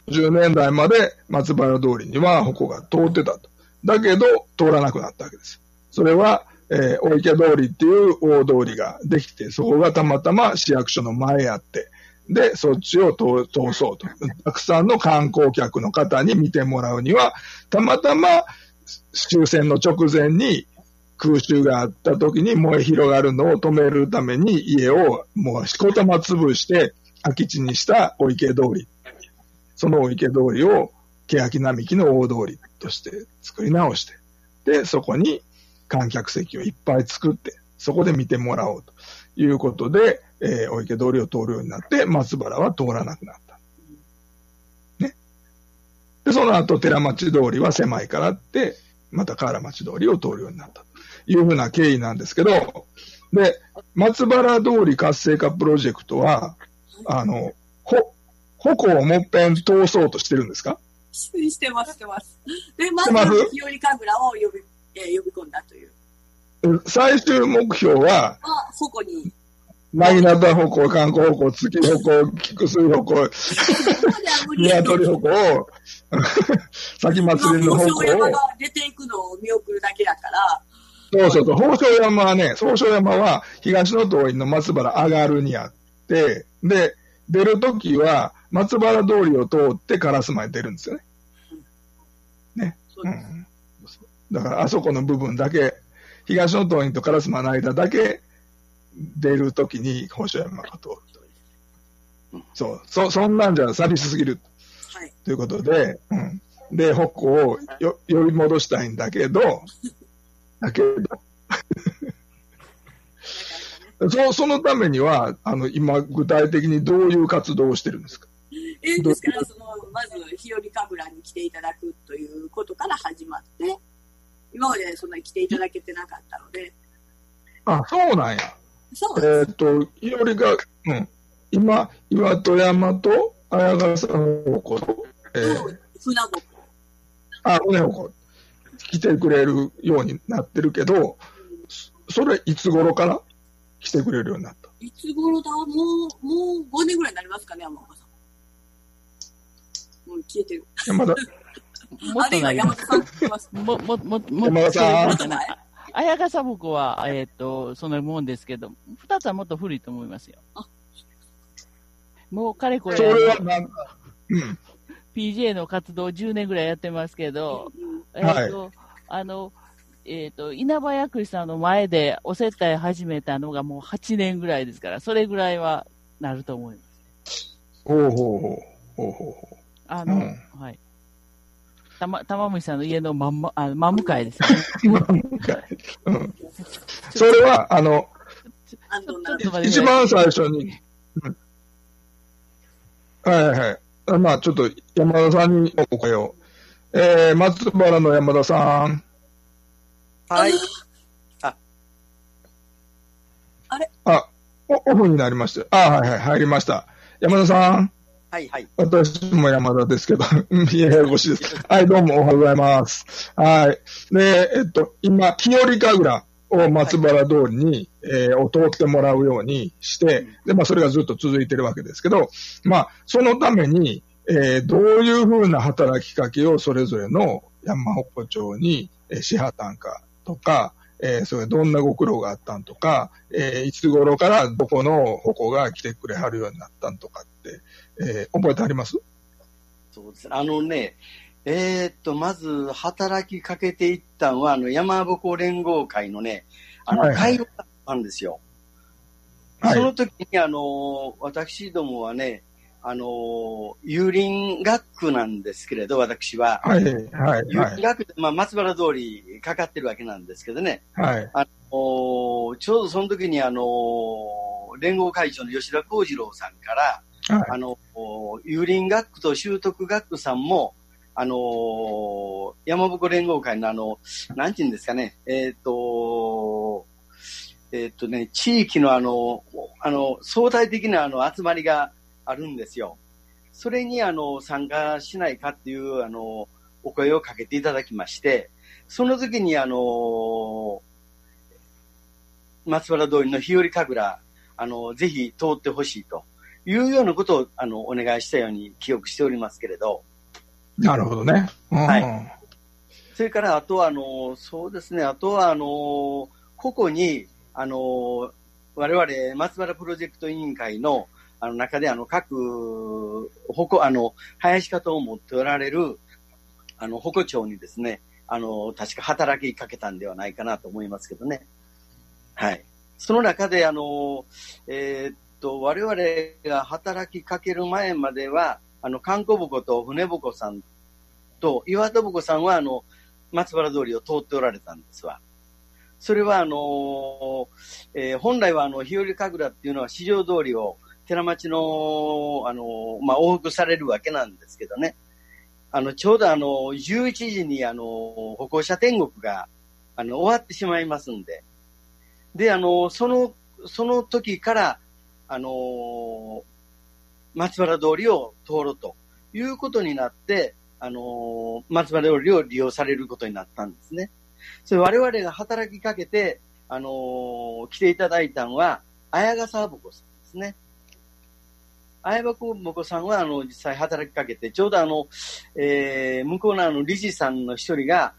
[SPEAKER 2] 10年代まで松原通りには鉾が通ってたと。だけど、通らなくなったわけです。それは、えー、大池通りっていう大通りができて、そこがたまたま市役所の前やって、で、そっちを通通そうと。たくさんの観光客の方に見てもらうには、たまたま終戦の直前に空襲があった時に燃え広がるのを止めるために家をもうしこたま潰して空き地にしたお池通り。そのお池通りを欅並木の大通りとして作り直して、で、そこに観客席をいっぱい作って、そこで見てもらおうということで、えーお池通りを通るようになって、松原は通らなくなった。ね。で、その後、寺町通りは狭いからって、また河原町通りを通るようになったというふうな経緯なんですけど、で、松原通り活性化プロジェクトは、あの、ほ、矛をもっぺん通そうとしてるんですか？
[SPEAKER 3] してます、してます。で、まず日和神楽を呼び、えー呼び込んだという。
[SPEAKER 2] 最終目標は、
[SPEAKER 3] まあ、矛に、
[SPEAKER 2] なぎなた矛、観光矛、月矛、菊水矛、
[SPEAKER 3] ここでは無理。や と
[SPEAKER 2] 鶏矛を、先祭りの
[SPEAKER 3] まあ
[SPEAKER 2] 矛を
[SPEAKER 3] 宝生山が、出ていくのを見送るだけやから、
[SPEAKER 2] そうそうそう、宝生山はね、宝生山は東の通りの松原上がるにあって、で、出るときは松原通りを通って烏丸に出るんですよね。
[SPEAKER 3] そう
[SPEAKER 2] ん。だからあそこの部分だけ、東の通りと烏丸の間だけ出るときに宝生山が通ると。そう、そ、そんなんじゃ寂しすぎる
[SPEAKER 3] はい。
[SPEAKER 2] ということで、うん。で、北港をよ呼び戻したいんだけど、だけど、そそのためには、あの、今、具体的にどういう活動をしてるんですか？
[SPEAKER 3] えーですから、その、まず、日和神楽に来ていただくということから始まって、今までそんなに来ていただけてなかったので、
[SPEAKER 2] あ、そうなんや。
[SPEAKER 3] そう。
[SPEAKER 2] えーっと、いおりが、うん。今、岩戸山と綾笠の方と、えー、
[SPEAKER 3] 船ぼ
[SPEAKER 2] あ、船鉾、来てくれるようになってるけど、そそれいつ頃から来てくれるようになった？
[SPEAKER 3] いつ頃だ？もう、もう5年ぐらいになりますかね、山岡さん。もう消えてる。
[SPEAKER 2] 山田、
[SPEAKER 5] もっとない
[SPEAKER 3] 山田さます。
[SPEAKER 5] も、も、も、も、
[SPEAKER 2] 山田さん
[SPEAKER 5] もっとない？綾笠僕は、えっ、と、そのもんですけど、二つはもっと古いと思いますよ
[SPEAKER 3] あ。
[SPEAKER 5] もう、かれこれ、
[SPEAKER 2] それはなんか、うん。
[SPEAKER 5] PJ の活動10年ぐらいやってますけど、えっ、
[SPEAKER 2] はい
[SPEAKER 5] と、あの、えっ、と、稲葉薬師さんの前でお接待始めたのがもう8年ぐらいですから、それぐらいはなると思います。
[SPEAKER 2] ほうほうほう。ほうほうほ
[SPEAKER 5] あの、
[SPEAKER 2] うん
[SPEAKER 5] はい。たま、玉虫さんの家の真んま、あの真向かいですね。
[SPEAKER 2] う。うん。それは、あの、一番最初に、うんはいはいまあ、ちょっと山田さんにお声を。えー、松原の山田さん。
[SPEAKER 7] はい。
[SPEAKER 2] あ、おオフになりました。あ、はいはい、入りました。山田さん。
[SPEAKER 7] はい、はい。
[SPEAKER 2] 私も山田ですけど、や ややこしいです。はい、どうもおはようございます。はい。で、えっと、今、清り神楽を松原通りに、えーを通ってもらうようにして、で、まあ、それがずっと続いてるわけですけど、まあ、そのために、えーどういうふうな働きかけをそれぞれの山鉾町に、えー、しはたんかとか、えーそれどんなご苦労があったんとか、えーいつ頃からどこの鉾が来てくれはるようになったんとかって、えー覚えてあります？
[SPEAKER 7] そうです。あのね、えーっと、まず働きかけていったんは、あの、山鉾連合会のね、あの、
[SPEAKER 2] はいはい
[SPEAKER 7] 会話だったんですよ。
[SPEAKER 2] はい
[SPEAKER 7] その時に、あの、私どもはね、あの、有林学区なんですけれど、私は。
[SPEAKER 2] はい、はい、はい。
[SPEAKER 7] 学区まあ、松原通りかかってるわけなんですけどね。
[SPEAKER 2] はい。
[SPEAKER 7] おちょうどその時に、あの、連合会長の吉田幸次郎さんから、
[SPEAKER 2] はい。
[SPEAKER 7] あの、お有林学区と修徳学区さんも、あの、山鉾連合会のあの、なんていうんですかね、えっ、と、えっ、とね、地域のあの、あの、相対的なあの集まりがあるんですよ。それにあの、参加しないかっていうあの、お声をかけていただきまして、その時にあの、松原通りの日和神楽、あの、ぜひ通ってほしいと。いうようなことを、あの、お願いしたように記憶しておりますけれど、
[SPEAKER 2] なるほどね。うん
[SPEAKER 7] はいそれから、あとは、あの、そうですね、あとは、あの、個々に、あの、我々、松原プロジェクト委員会の、あの、中で、あの、各、ほこ、あの、林方を持っておられる、あの、保護庁にですね、あの、確か働きかけたんではないかなと思いますけどね。はい。その中で、あの、えーっと、我々が働きかける前までは、あの、観光鉾と船鉾さんと、岩戸鉾さんは、あの、松原通りを通っておられたんですわ。それは、あの、えー本来は、あの、日和神楽っていうのは市場通りを寺町の、あの、まあ、往復されるわけなんですけどね。あの、ちょうどあの、11時にあの、歩行者天国が、あの、終わってしまいますんで。で、あの、その、その時から、あの、松原通りを通ろうということになって、あの、松原通りを利用されることになったんですね。それ我々が働きかけて、あの、来ていただいたのは、綾笠ぼこさんですね。綾ぼこさんは、あの、実際働きかけて、ちょうどあの、えー、向こうのあの、理事さんの一人が、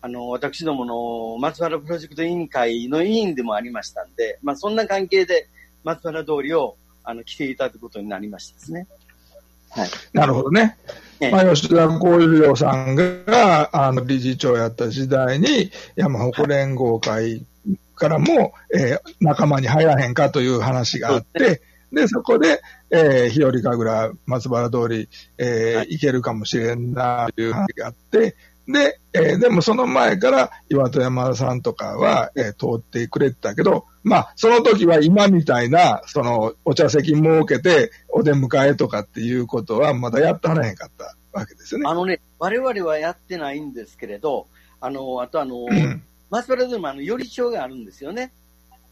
[SPEAKER 7] あの、私どもの松原プロジェクト委員会の委員でもありましたんで、まあ、そんな関係で松原通りを、あの、来ていただくことになりましたですね。はい。
[SPEAKER 2] なるほどね。
[SPEAKER 7] ね
[SPEAKER 2] まあ、吉田幸一郎さんが、あの、理事長やった時代に、山鉾連合会からも、えー仲間に入らへんかという話があって、で、そこで、えー、日和神楽、松原通り、えー
[SPEAKER 7] はい
[SPEAKER 2] 行けるかもしれんな、という話があって、で、えーでもその前から岩戸山田さんとかは、えー通ってくれてたけど、まあ、その時は今みたいな、その、お茶席設けて、お出迎えとかっていうことはまだやってはらへんかったわけですよね。
[SPEAKER 7] あのね、我々はやってないんですけれど、あの、あとあの、松原でもあの、より町があるんですよね。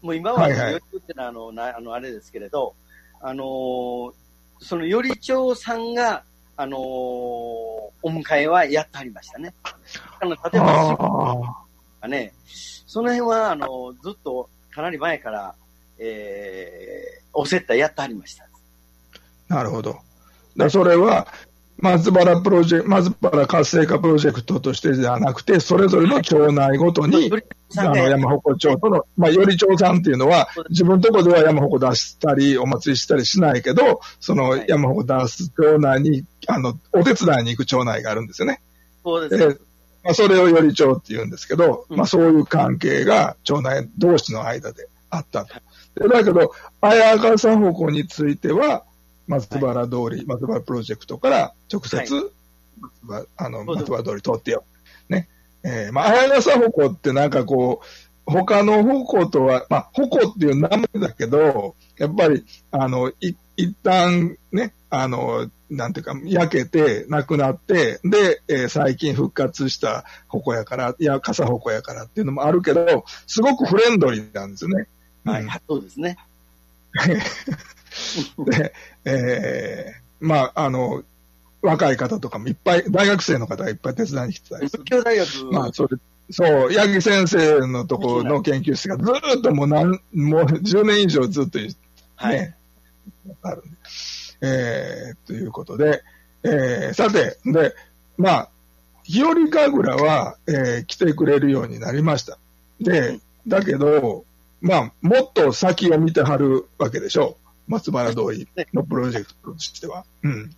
[SPEAKER 7] もう今は、より町ってのはあの、なあの、あれですけれど、あの、そのより町さんが、あの、お迎えはやってはりましたね。あの、例えば、
[SPEAKER 2] ああ。
[SPEAKER 7] ね、その辺は、あの、ずっとかなり前から、えー、お接待やってはりました。
[SPEAKER 2] なるほど。だそれは、松原プロジェクト、松原活性化プロジェクトとしてではなくて、それぞれの町内ごとに、あの、山鉾町との、まあ、より町さんっていうのは、自分のとこでは山鉾出したり、お祭りしたりしないけど、その
[SPEAKER 7] はい
[SPEAKER 2] 山鉾出す町内に、あの、お手伝いに行く町内があるんですよね。
[SPEAKER 7] そうで。
[SPEAKER 2] ですまあ、それをより町って言うんですけど、
[SPEAKER 7] うん
[SPEAKER 2] まあ、そういう関係が町内同士の間であったと。でだけど、綾笠鉾については、松原通り、松原プロジェクトから直接、
[SPEAKER 7] は
[SPEAKER 2] 松原あの松原通り通ってよ。ね。えーまあ、綾笠鉾ってなんかこう、他の鉾とは、まあ、鉾っていう名前だけど、やっぱり、あの、い、一旦ね、あの、なんていうか、焼けて、なくなって、で、えー最近復活した鉾やから、いや、傘鉾やからっていうのもあるけど、すごくフレンドリーなんですよね。
[SPEAKER 7] はい
[SPEAKER 2] うん、
[SPEAKER 7] そうですね。
[SPEAKER 2] で、えーまあ、あの、若い方とかもいっぱい、大学生の方がいっぱい手伝いに来てたり。
[SPEAKER 7] 仏教大学、
[SPEAKER 2] まあ、それ、そう、八木先生のところの研究室がずーっともう何、もう10年以上ずっとね、
[SPEAKER 7] はい。
[SPEAKER 2] ある。えー、ということで、えー、さて、で、まあ、日和神楽は、えー来てくれるようになりました。で、だけど、まあ、もっと先を見てはるわけでしょう。松原通りのプロジェクトとしては。うん。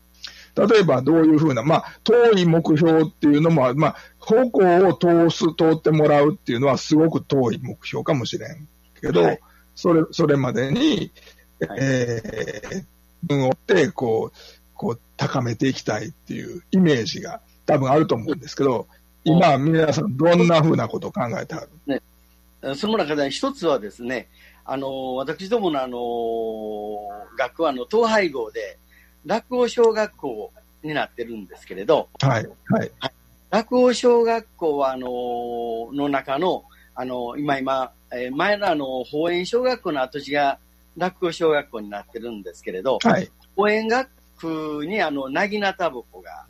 [SPEAKER 2] 例えば、どういうふうな、まあ、遠い目標っていうのも、まあ、方向を通す、通ってもらうっていうのはすごく遠い目標かもしれんけど、
[SPEAKER 7] はい。
[SPEAKER 2] それ、それまでに、
[SPEAKER 7] はい。
[SPEAKER 2] えー、分を追って、こう、こう、高めていきたいっていうイメージが多分あると思うんですけど、今、皆さんどんなふうなことを考えてはる？
[SPEAKER 7] その中で一つはですね、あの、私どものあの、学校はあの、統廃合で、落語小学校になってるんですけれど、
[SPEAKER 2] はい、はい、
[SPEAKER 7] 落語小学校はあの、の中の、あの、今今、えー前のあの、法園小学校の跡地が落語小学校になってるんですけれど、
[SPEAKER 2] はい、
[SPEAKER 7] 法園学区にあの、なぎなたぼこが、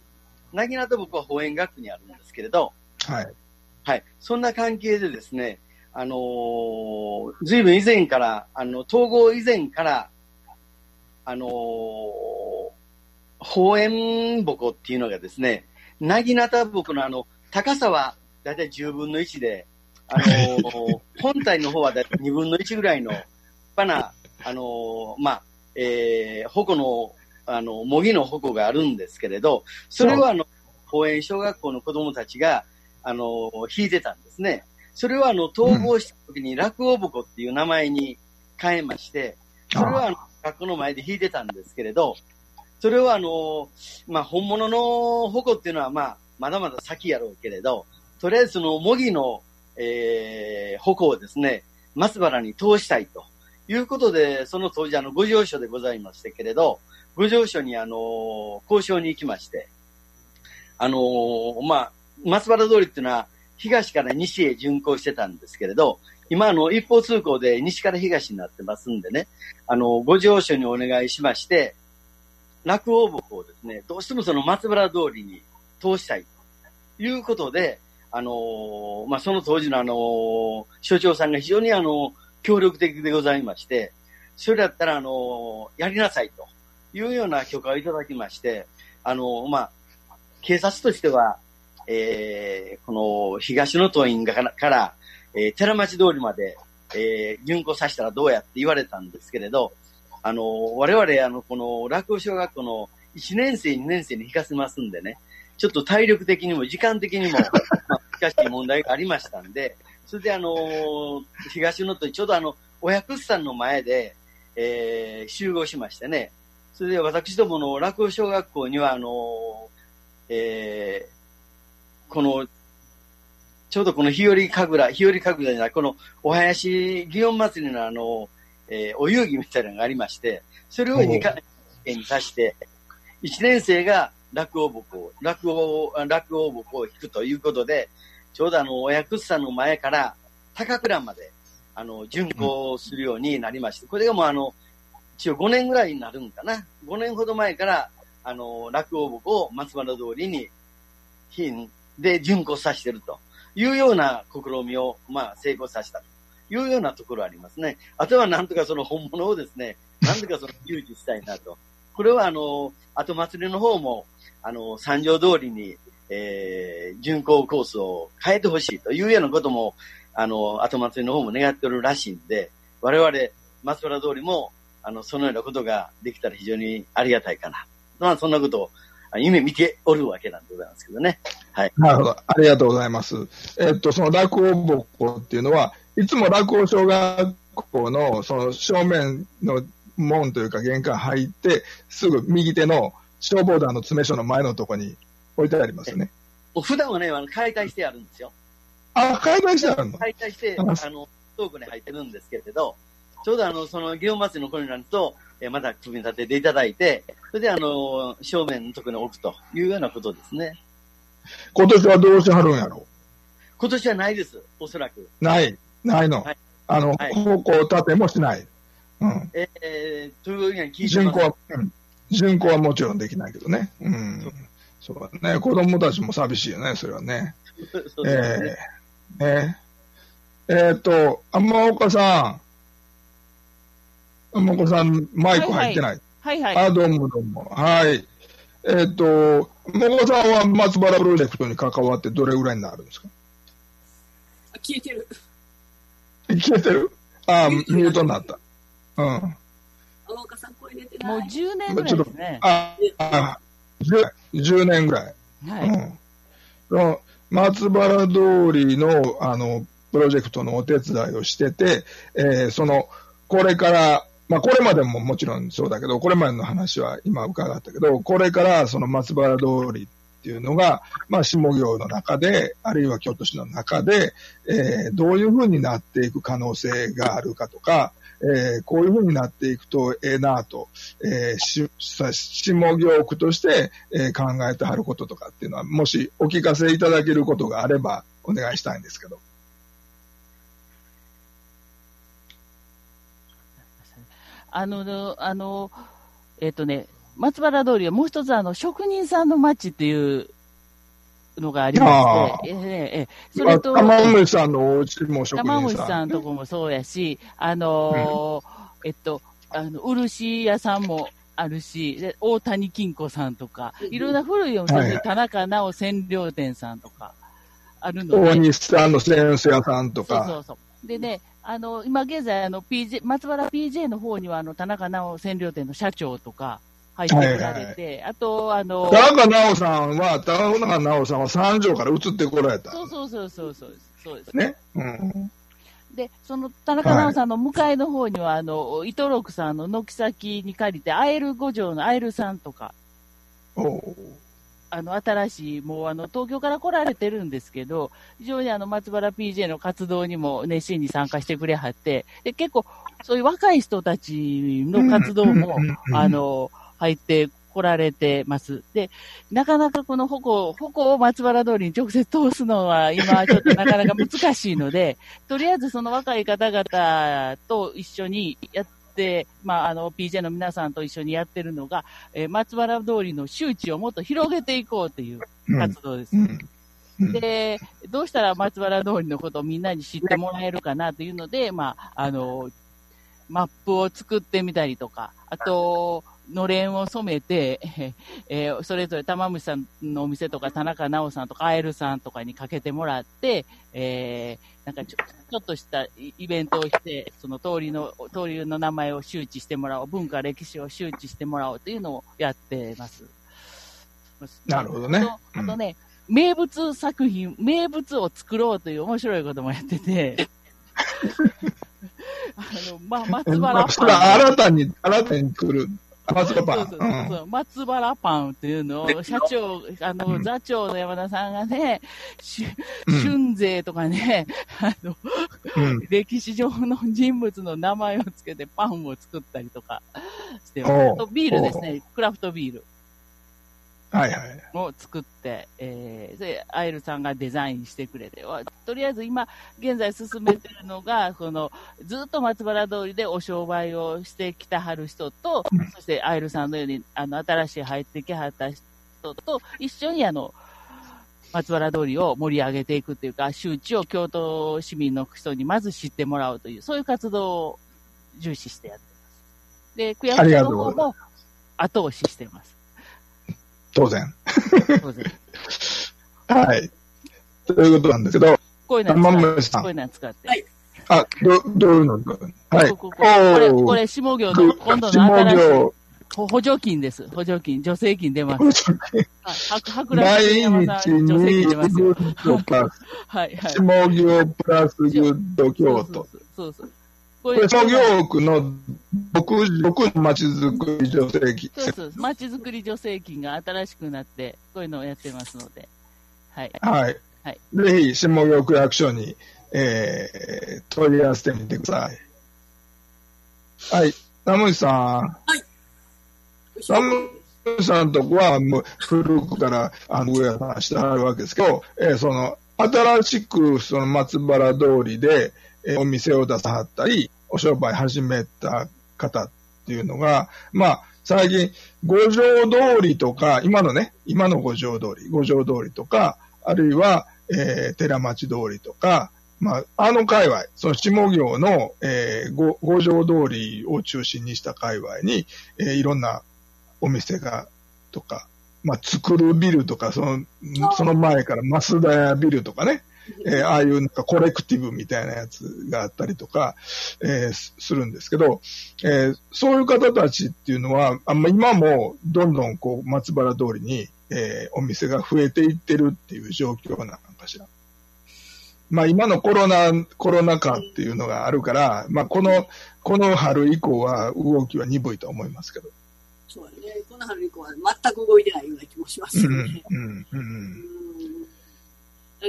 [SPEAKER 7] なぎなたぼこは法園学区にあるんですけれど、
[SPEAKER 2] はい、
[SPEAKER 7] はい。そんな関係でですね、あのー、ずいぶん以前から、あの、統合以前から、あのー、法園ぼこっていうのがですね、なぎなたぼこのあの、高さはだいたい10分の1で、あのー 本体の方はだいたい2分の1ぐらいの、立派な、あのーまあ、えー、矛の、あの、模擬の矛があるんですけれど、それはあの、公園小学校の子供たちが、あの、弾いてたんですね。それはあの、統合した時に落語箱っていう名前に変えまして、それはあの、学校の前で弾いてたんですけれど、それはあの、まあ、本物の矛っていうのはまあ、まだまだ先やろうけれど、とりあえずその模擬の、えー、矛をですね、松原に通したいということで、その当時あの、五条所でございましたけれど、五条所にあの、交渉に行きまして、あのーまあ、松原通りっていうのは、東から西へ巡行してたんですけれど、今、あの、一方通行で西から東になってますんでね、あの、ご乗車にお願いしまして、落王木をですね、どうしてもその松原通りに通したいということで、あのーまあ、その当時のあのー所長さんが非常にあの、協力的でございまして、それだったらあのーやりなさいというような許可をいただきまして、あのまあ、警察としては、えーこの東の党員からから、えー寺町通りまで、えー巡行させたらどうやって言われたんですけれど、あの我々、あの、この落語小学校の1年生、2年生に引かせますんでね、ちょっと体力的にも時間的にも、まあ、難しい問題がありましたんで、それであのー東のとちょうどあの、お百さんの前で、えー集合しましてね、それで私どもの落語小学校には、あのーえーこの、ちょうどこの日和神楽、日和神楽じゃない、このお囃子祇園祭りのあの、えーお遊戯みたいなのがありまして、それを2回にさして、1年生が落語木を、落語、落語木を弾くということで、ちょうどあの、お薬師さんの前から高倉まで、あの、巡行するようになりまして、これがもうあの、一応5年ぐらいになるんかな。5年ほど前から、あの、落語木を松原通りに、で巡行させてるというような試みを、まあ、成功させたというようなところありますね。あとはなんとかその本物をですね、なんとかその誘致したいなと。これはあの、後祭りの方も、あの、三条通りに、えー、巡行コースを変えてほしいというようなことも、あの、後祭りの方も願っておるらしいんで、我々、松原通りも、あの、そのようなことができたら非常にありがたいかな。まあ、そんなことを、あ夢見ておるわけなんでございますけどね。はい。
[SPEAKER 2] なるほど。ありがとうございます。えっと、その落語母校っていうのは、いつも落語小学校のその正面の門というか玄関入って、すぐ右手の消防団の詰め所の前のとこに置いてありますよね。
[SPEAKER 7] 普段はね、あの、解体してあるんですよ。
[SPEAKER 2] あ、解体してあるの？
[SPEAKER 7] 解体して、
[SPEAKER 2] あ
[SPEAKER 7] あの、倉庫に入ってるんですけれど、ちょうどあの、その、祇園祭りの頃になると、えーまた組み立てていただいて、それであの、正面のところに置くというようなことですね。
[SPEAKER 2] 今年はどうしはるんやろ？
[SPEAKER 7] 今年はないです、おそらく。
[SPEAKER 2] ない、ないの？
[SPEAKER 7] はい
[SPEAKER 2] あの、
[SPEAKER 7] はい
[SPEAKER 2] 方向立てもしない。うん。
[SPEAKER 7] えー、というふうには聞いてます。
[SPEAKER 2] 巡行は、うん。巡行はもちろんできないけどね。うん。そうだね。子供たちも寂しいよね、それはね。
[SPEAKER 7] そうですね
[SPEAKER 2] ええねえーっと、天岡さん。天岡さん、マイク入ってない。
[SPEAKER 5] はいはい。
[SPEAKER 2] あ、どうもどうも。はい。えーっと、天岡さんは松原プロジェクトに関わってどれぐらいになるんですか？
[SPEAKER 3] 消えてる。
[SPEAKER 2] 消えてる？あ、ミュートになった。うん。
[SPEAKER 3] 青岡さん声出て
[SPEAKER 5] もう
[SPEAKER 3] ない。
[SPEAKER 5] 10年ぐらいですね。
[SPEAKER 2] あ、あ、10, 10年ぐらい。
[SPEAKER 5] はい。
[SPEAKER 2] うんその松原通りの、あの、プロジェクトのお手伝いをしてて、えーその、これから、まあ、これまでももちろんそうだけど、これまでの話は今伺ったけど、これからその松原通りっていうのが、まあ、下行の中で、あるいは京都市の中で、えーどういうふうになっていく可能性があるかとか、えーこういうふうになっていくとええなと、えーし下行区として、えー考えてはることとかっていうのは、もしお聞かせいただけることがあればお願いしたいんですけど。
[SPEAKER 5] あの、あの、えっ、とね、松原通りはもう一つあの、職人さんの町っていうのがありまして、ええええそれと、
[SPEAKER 2] 玉虫さんのお家も職
[SPEAKER 5] 玉
[SPEAKER 2] 人さん。
[SPEAKER 5] 虫さんとこもそうやし、あのーえっと、あの、漆屋さんもあるし、で大谷金庫さんとか、いろんな古いお店田中直染料店さんとか、あるの
[SPEAKER 2] 大
[SPEAKER 5] で、
[SPEAKER 2] 西さんの先生屋さんとか。
[SPEAKER 5] そうそうそう。でね、あの、今現在、あの、PJ、松原 PJ の方には、あの、田中直染料店の社長とか入ってこられて、あと、あの、
[SPEAKER 2] 田中直さんは、田中直さんは三条から移ってこられた。
[SPEAKER 5] そうそうそうそうそうです、そうです。
[SPEAKER 2] ね。うん。
[SPEAKER 5] で、その田中直さんの向かいの方には、あの、伊藤六さんの軒先に借りて、アエル五条のアエルさんとか、
[SPEAKER 2] おう
[SPEAKER 5] あの、新しい、もうあの、東京から来られてるんですけど、非常にあの、松原 PJ の活動にも熱心に参加してくれはって、で、結構、そういう若い人たちの活動もあの、入って来られてます。で、なかなかこの矛、矛を松原通りに直接通すのは今はちょっとなかなか難しいので、とりあえずその若い方々と一緒にやって、まあ、あの、PJ の皆さんと一緒にやってるのが、えー松原通りの周知をもっと広げていこうという
[SPEAKER 2] うん。
[SPEAKER 5] 活動です。
[SPEAKER 2] うん。うん。
[SPEAKER 5] で、どうしたら松原通りのことをみんなに知ってもらえるかなというので、まあ、あの、マップを作ってみたりとか、あと、のれんを染めて、えーそれぞれ玉虫さんのお店とか、田中直さんとか、アエルさんとかにかけてもらって、えーなんかちょちょっとしたイイベントをして、その通りの、通りの名前を周知してもらおう、文化、歴史を周知してもらおうというのをやってます。
[SPEAKER 2] なるほどね
[SPEAKER 5] あとあとね、名物作品、名物を作ろうという面白いこともやってて、あの、ま、松原
[SPEAKER 2] まあそれ。新たに、新たに来る、松原パ。ン。
[SPEAKER 5] そうそうそう。そう、松原パンっていうのを、社長、あの、
[SPEAKER 2] うん。
[SPEAKER 5] 座長の山田さんがね、し
[SPEAKER 2] うん。
[SPEAKER 5] 春税とかね、あの、
[SPEAKER 2] うん。うん
[SPEAKER 5] 歴史上の人物の名前をつけてパンを作ったりとかしてあとビールですね、クラフトビール
[SPEAKER 2] はいはい。
[SPEAKER 5] を作って、えー、で、アイルさんがデザインしてくれて、わとりあえず今、現在進めてるのが、この、ずっと松原通りでお商売をしてきたはる人と、そしてアイルさんのように、あの、新しい入ってきはった人と、一緒にあの、松原通りを盛り上げていくというか、周知を京都市民の人にまず知ってもらうという、そういう活動を重視してやってます。で、区役所の方も後押ししてます。
[SPEAKER 2] 当然。
[SPEAKER 5] 当然。
[SPEAKER 2] はい。ということなんですけど、
[SPEAKER 5] こういうの
[SPEAKER 2] 玉
[SPEAKER 5] 使って、
[SPEAKER 2] 森さん
[SPEAKER 5] こういうの使って。
[SPEAKER 3] はい
[SPEAKER 2] あ、ど、どういうの？はい。
[SPEAKER 5] これ、これ、下行の、今度の新しい補助金です。補助金、助成金出ます。
[SPEAKER 2] 毎日に
[SPEAKER 5] 金出ます
[SPEAKER 2] グ
[SPEAKER 5] よ。
[SPEAKER 2] ッドプラス、
[SPEAKER 5] はい、はい。
[SPEAKER 2] 下行プラスグッド京都。
[SPEAKER 5] そうそうそう。こ
[SPEAKER 2] これ、創業区の僕、僕の街づくり助成金。
[SPEAKER 5] そうそう。街づくり助成金が新しくなって、こういうのをやってますので。はい。
[SPEAKER 2] はい。
[SPEAKER 5] はい
[SPEAKER 2] ぜひ、下行区役所に、えー、問い合わせてみてください。はい。ナムシさん。ナムシさんのとこは、もう、古くから、あの、上原さんしてはるわけですけど、えーその、新しく、その、松原通りで、えーお店を出さはったり、お商売始めた方っていうのが、まあ、最近、五条通りとか、今のね、今の五条通り、五条通りとか、あるいは、えー寺町通りとか、まあ、あの界隈、その下行の、えーご五条通りを中心にした界隈に、えーいろんなお店が、とか、まあ、作るビルとか、その、その前から増田屋ビルとかね、えーああいうなんかコレクティブみたいなやつがあったりとか、えーすするんですけど、えーそういう方たちっていうのは、あんま今もどんどんこう松原通りに、えーお店が増えていってるっていう状況なのかしら。まあ今のコロナ、コロナ禍っていうのがあるから、まあこの、この春以降は動きは鈍いと思いますけど。
[SPEAKER 3] そうだね。この春以降は全く動いてないような気もします
[SPEAKER 2] うん、
[SPEAKER 3] よね。
[SPEAKER 2] うん、うん。
[SPEAKER 3] うん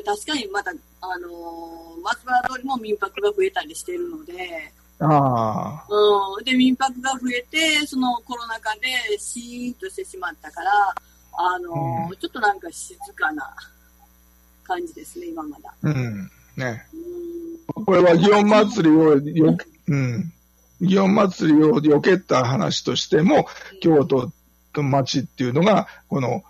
[SPEAKER 3] で確かにまた、あのー松原通りも民泊が増えたりしてるので、
[SPEAKER 2] ああ、
[SPEAKER 3] うん、で、民泊が増えて、そのコロナ禍でシーンとしてしまったから、あのー
[SPEAKER 2] うん。
[SPEAKER 3] ちょっとなんか静かな感じですね、今まだ。
[SPEAKER 2] うん、ね。
[SPEAKER 3] うん。
[SPEAKER 2] これは祇園祭りをよ、うん。祇園祭りを避けた話としても、京都の街っていうのが、この、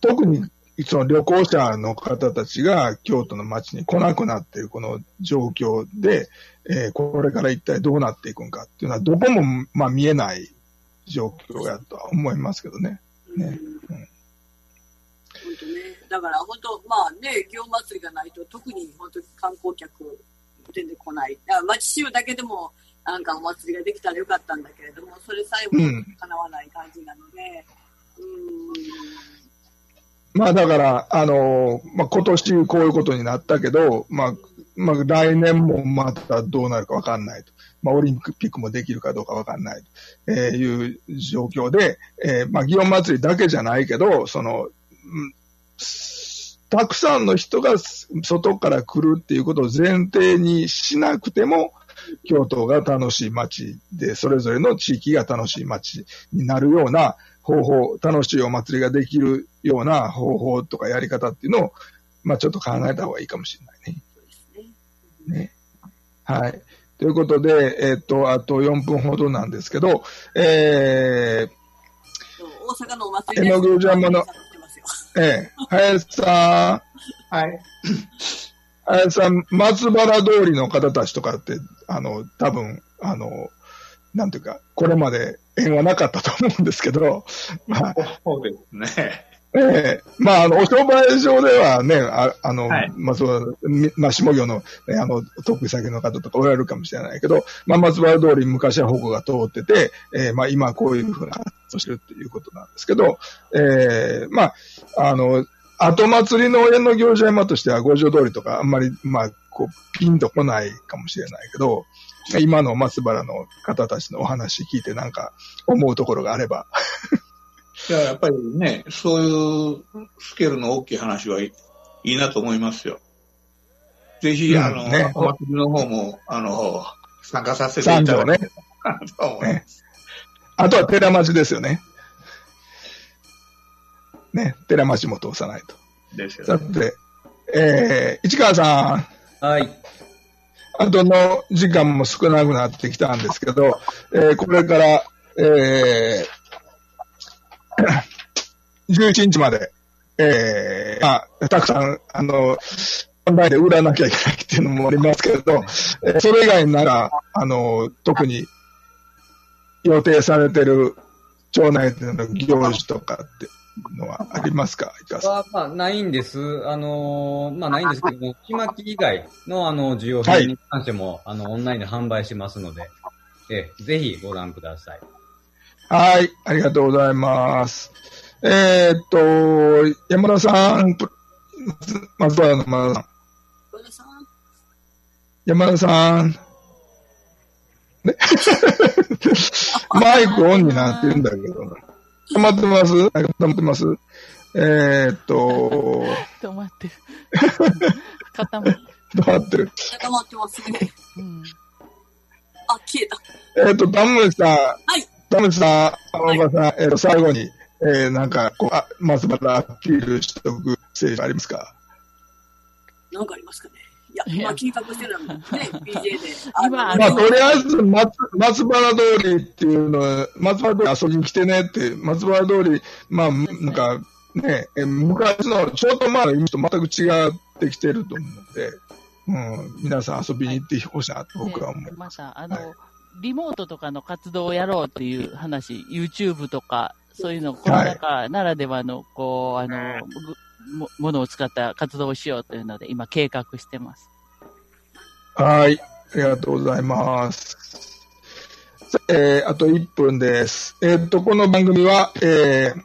[SPEAKER 2] 特にその旅行者の方たちが京都の街に来なくなっているこの状況で、えーこれから一体どうなっていくんかっていうのは、どこも、まあ見えない状況やとは思いますけどね。ね
[SPEAKER 3] うん本当ね。だから本当、まあね、祇園祭りがないと、特に本当観光客全然来ない。だから町州だけでも、なんかお祭りができたらよかったんだけれども、それさえも
[SPEAKER 2] うん
[SPEAKER 3] 叶わない感じなので、うん、
[SPEAKER 2] まあだから、あのまあ今年こういうことになったけど、まあ、まあ来年もまたどうなるかわかんないと。まあオリンピックもできるかどうかわかんないと、えいう状況で、えーまあ祇園祭りだけじゃないけど、その、たくさんの人が外から来るっていうことを前提にしなくても、京都が楽しい街で、それぞれの地域が楽しい街になるような方法、楽しいお祭りができるような方法とかやり方っていうのを、まあちょっと考えた方がいいかもしれないね。
[SPEAKER 3] ね。
[SPEAKER 2] ね。はい。ということで、えっ、と、あと4分ほどなんですけど、え
[SPEAKER 3] そう大阪のお祭り
[SPEAKER 2] 絵の えー、林さん、
[SPEAKER 4] はい。
[SPEAKER 2] 林さん、松原通りの方たちとかって、あの、多分、あの、なんていうか、これまで縁はなかったと思うんですけど、まあ、
[SPEAKER 4] そうですね。
[SPEAKER 2] ええ。まあ、あの、お商売上ではね、ああの、
[SPEAKER 4] はい。
[SPEAKER 2] まあ、そう、みまあ、下業の、ね、あの、得意先の方とかおられるかもしれないけど、まあ、松原通りに昔は歩行が通ってて、えーまあ、今はこういうふうな活動をしてるっていうことなんですけど、ええまあ、あの、後祭りの親の行事山としては五条通りとかあんまり、まあ、こう、ピンとこないかもしれないけど、今の松原の方たちのお話聞いてなんか思うところがあれば。
[SPEAKER 4] いや、やっぱりね、そういうスケールの大きい話はいいいなと思いますよ。ぜひ、
[SPEAKER 2] うん
[SPEAKER 4] あの、
[SPEAKER 2] ね
[SPEAKER 4] お祭りの方も、あの、参加させていただきたい。なと思います。
[SPEAKER 2] あとは寺町ですよね。ね、寺町も通さないと。
[SPEAKER 4] ですよね。
[SPEAKER 2] さて、えー、市川さん、
[SPEAKER 6] はい。
[SPEAKER 2] あとの時間も少なくなってきたんですけど、えー、これから、えー、11日まで、えー、まあ、たくさん、あの、オンラインで売らなきゃいけないっていうのもありますけど、えーそれ以外なら、あの、特に予定されてる町内での行事とかってのはありますか？市川さん。
[SPEAKER 6] は、まあ、ないんです。あのーまあ、ないんですけども、ちまき以外の、あの、需要
[SPEAKER 2] はい
[SPEAKER 6] 品に関しても、あの、オンラインで販売しますので、ええぜひご覧ください。
[SPEAKER 2] はい、ありがとうございます。えーっと、山田さん、プ松原の山田さん。
[SPEAKER 3] 小田さん
[SPEAKER 2] 山田さん。ね マイクオンになってるんだけど。止まってます？止まってます？えーっと、
[SPEAKER 5] 止まってる。固まってる。
[SPEAKER 2] 止まってる。
[SPEAKER 3] 固まってますね。
[SPEAKER 5] うん。
[SPEAKER 3] あ、消えた。
[SPEAKER 2] えーっと、ダムさん。
[SPEAKER 3] はい。
[SPEAKER 2] ダムさん、あのおばさん、えーっと、最後に、えー、なんか、こう、あ、松原アピールしておく政治ありますか？
[SPEAKER 3] なんかありますかね？いや、今緊迫してるのはね、BJ で。
[SPEAKER 5] 今
[SPEAKER 2] まあ、
[SPEAKER 3] の
[SPEAKER 2] とりあえず、松、松原通りっていうのは、松原通り遊びに来てねって、松原通り、まあ、なんか、ね、え昔の、ちょっと前のイメージと全く違ってきてると思うんで、うん、皆さん遊びに行ってほしいなと僕は思
[SPEAKER 5] で
[SPEAKER 2] う。
[SPEAKER 5] また、あの、
[SPEAKER 2] はい
[SPEAKER 5] リモートとかの活動をやろうっていう話、YouTube とか、そういうの、コロナ禍ならではの、こう、あの、ぐもものを使った活動をしようというので、今計画してます。
[SPEAKER 2] はい、ありがとうございます。えーあと1分です。えーっと、この番組は、えー、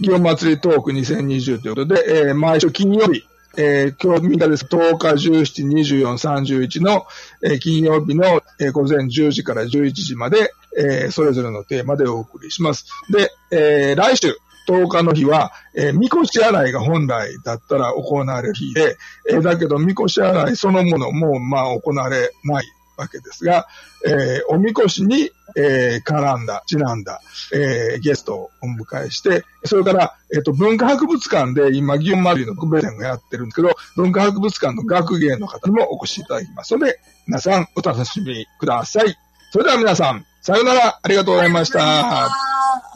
[SPEAKER 2] 祇園祭りトーク2020ということで、えー毎週金曜日、えー今日みんなです。10日、17、24、31の、えー金曜日の、えー午前10時から11時まで、えーそれぞれのテーマでお送りします。で、えー来週、10日の日は、えー、みこし洗いが本来だったら行われる日で、えーだけど、みこし洗いそのものも、まあ、行われないわけですが、えーおみこしに、えー絡んだ、ちなんだ、えーゲストをお迎えして、それから、えっ、と、文化博物館で今、祇園祭りの特別展をやってるんですけど、文化博物館の学芸の方にもお越しいただきますので、皆さんお楽しみください。それでは皆さん、さようなら、ありがとうございました。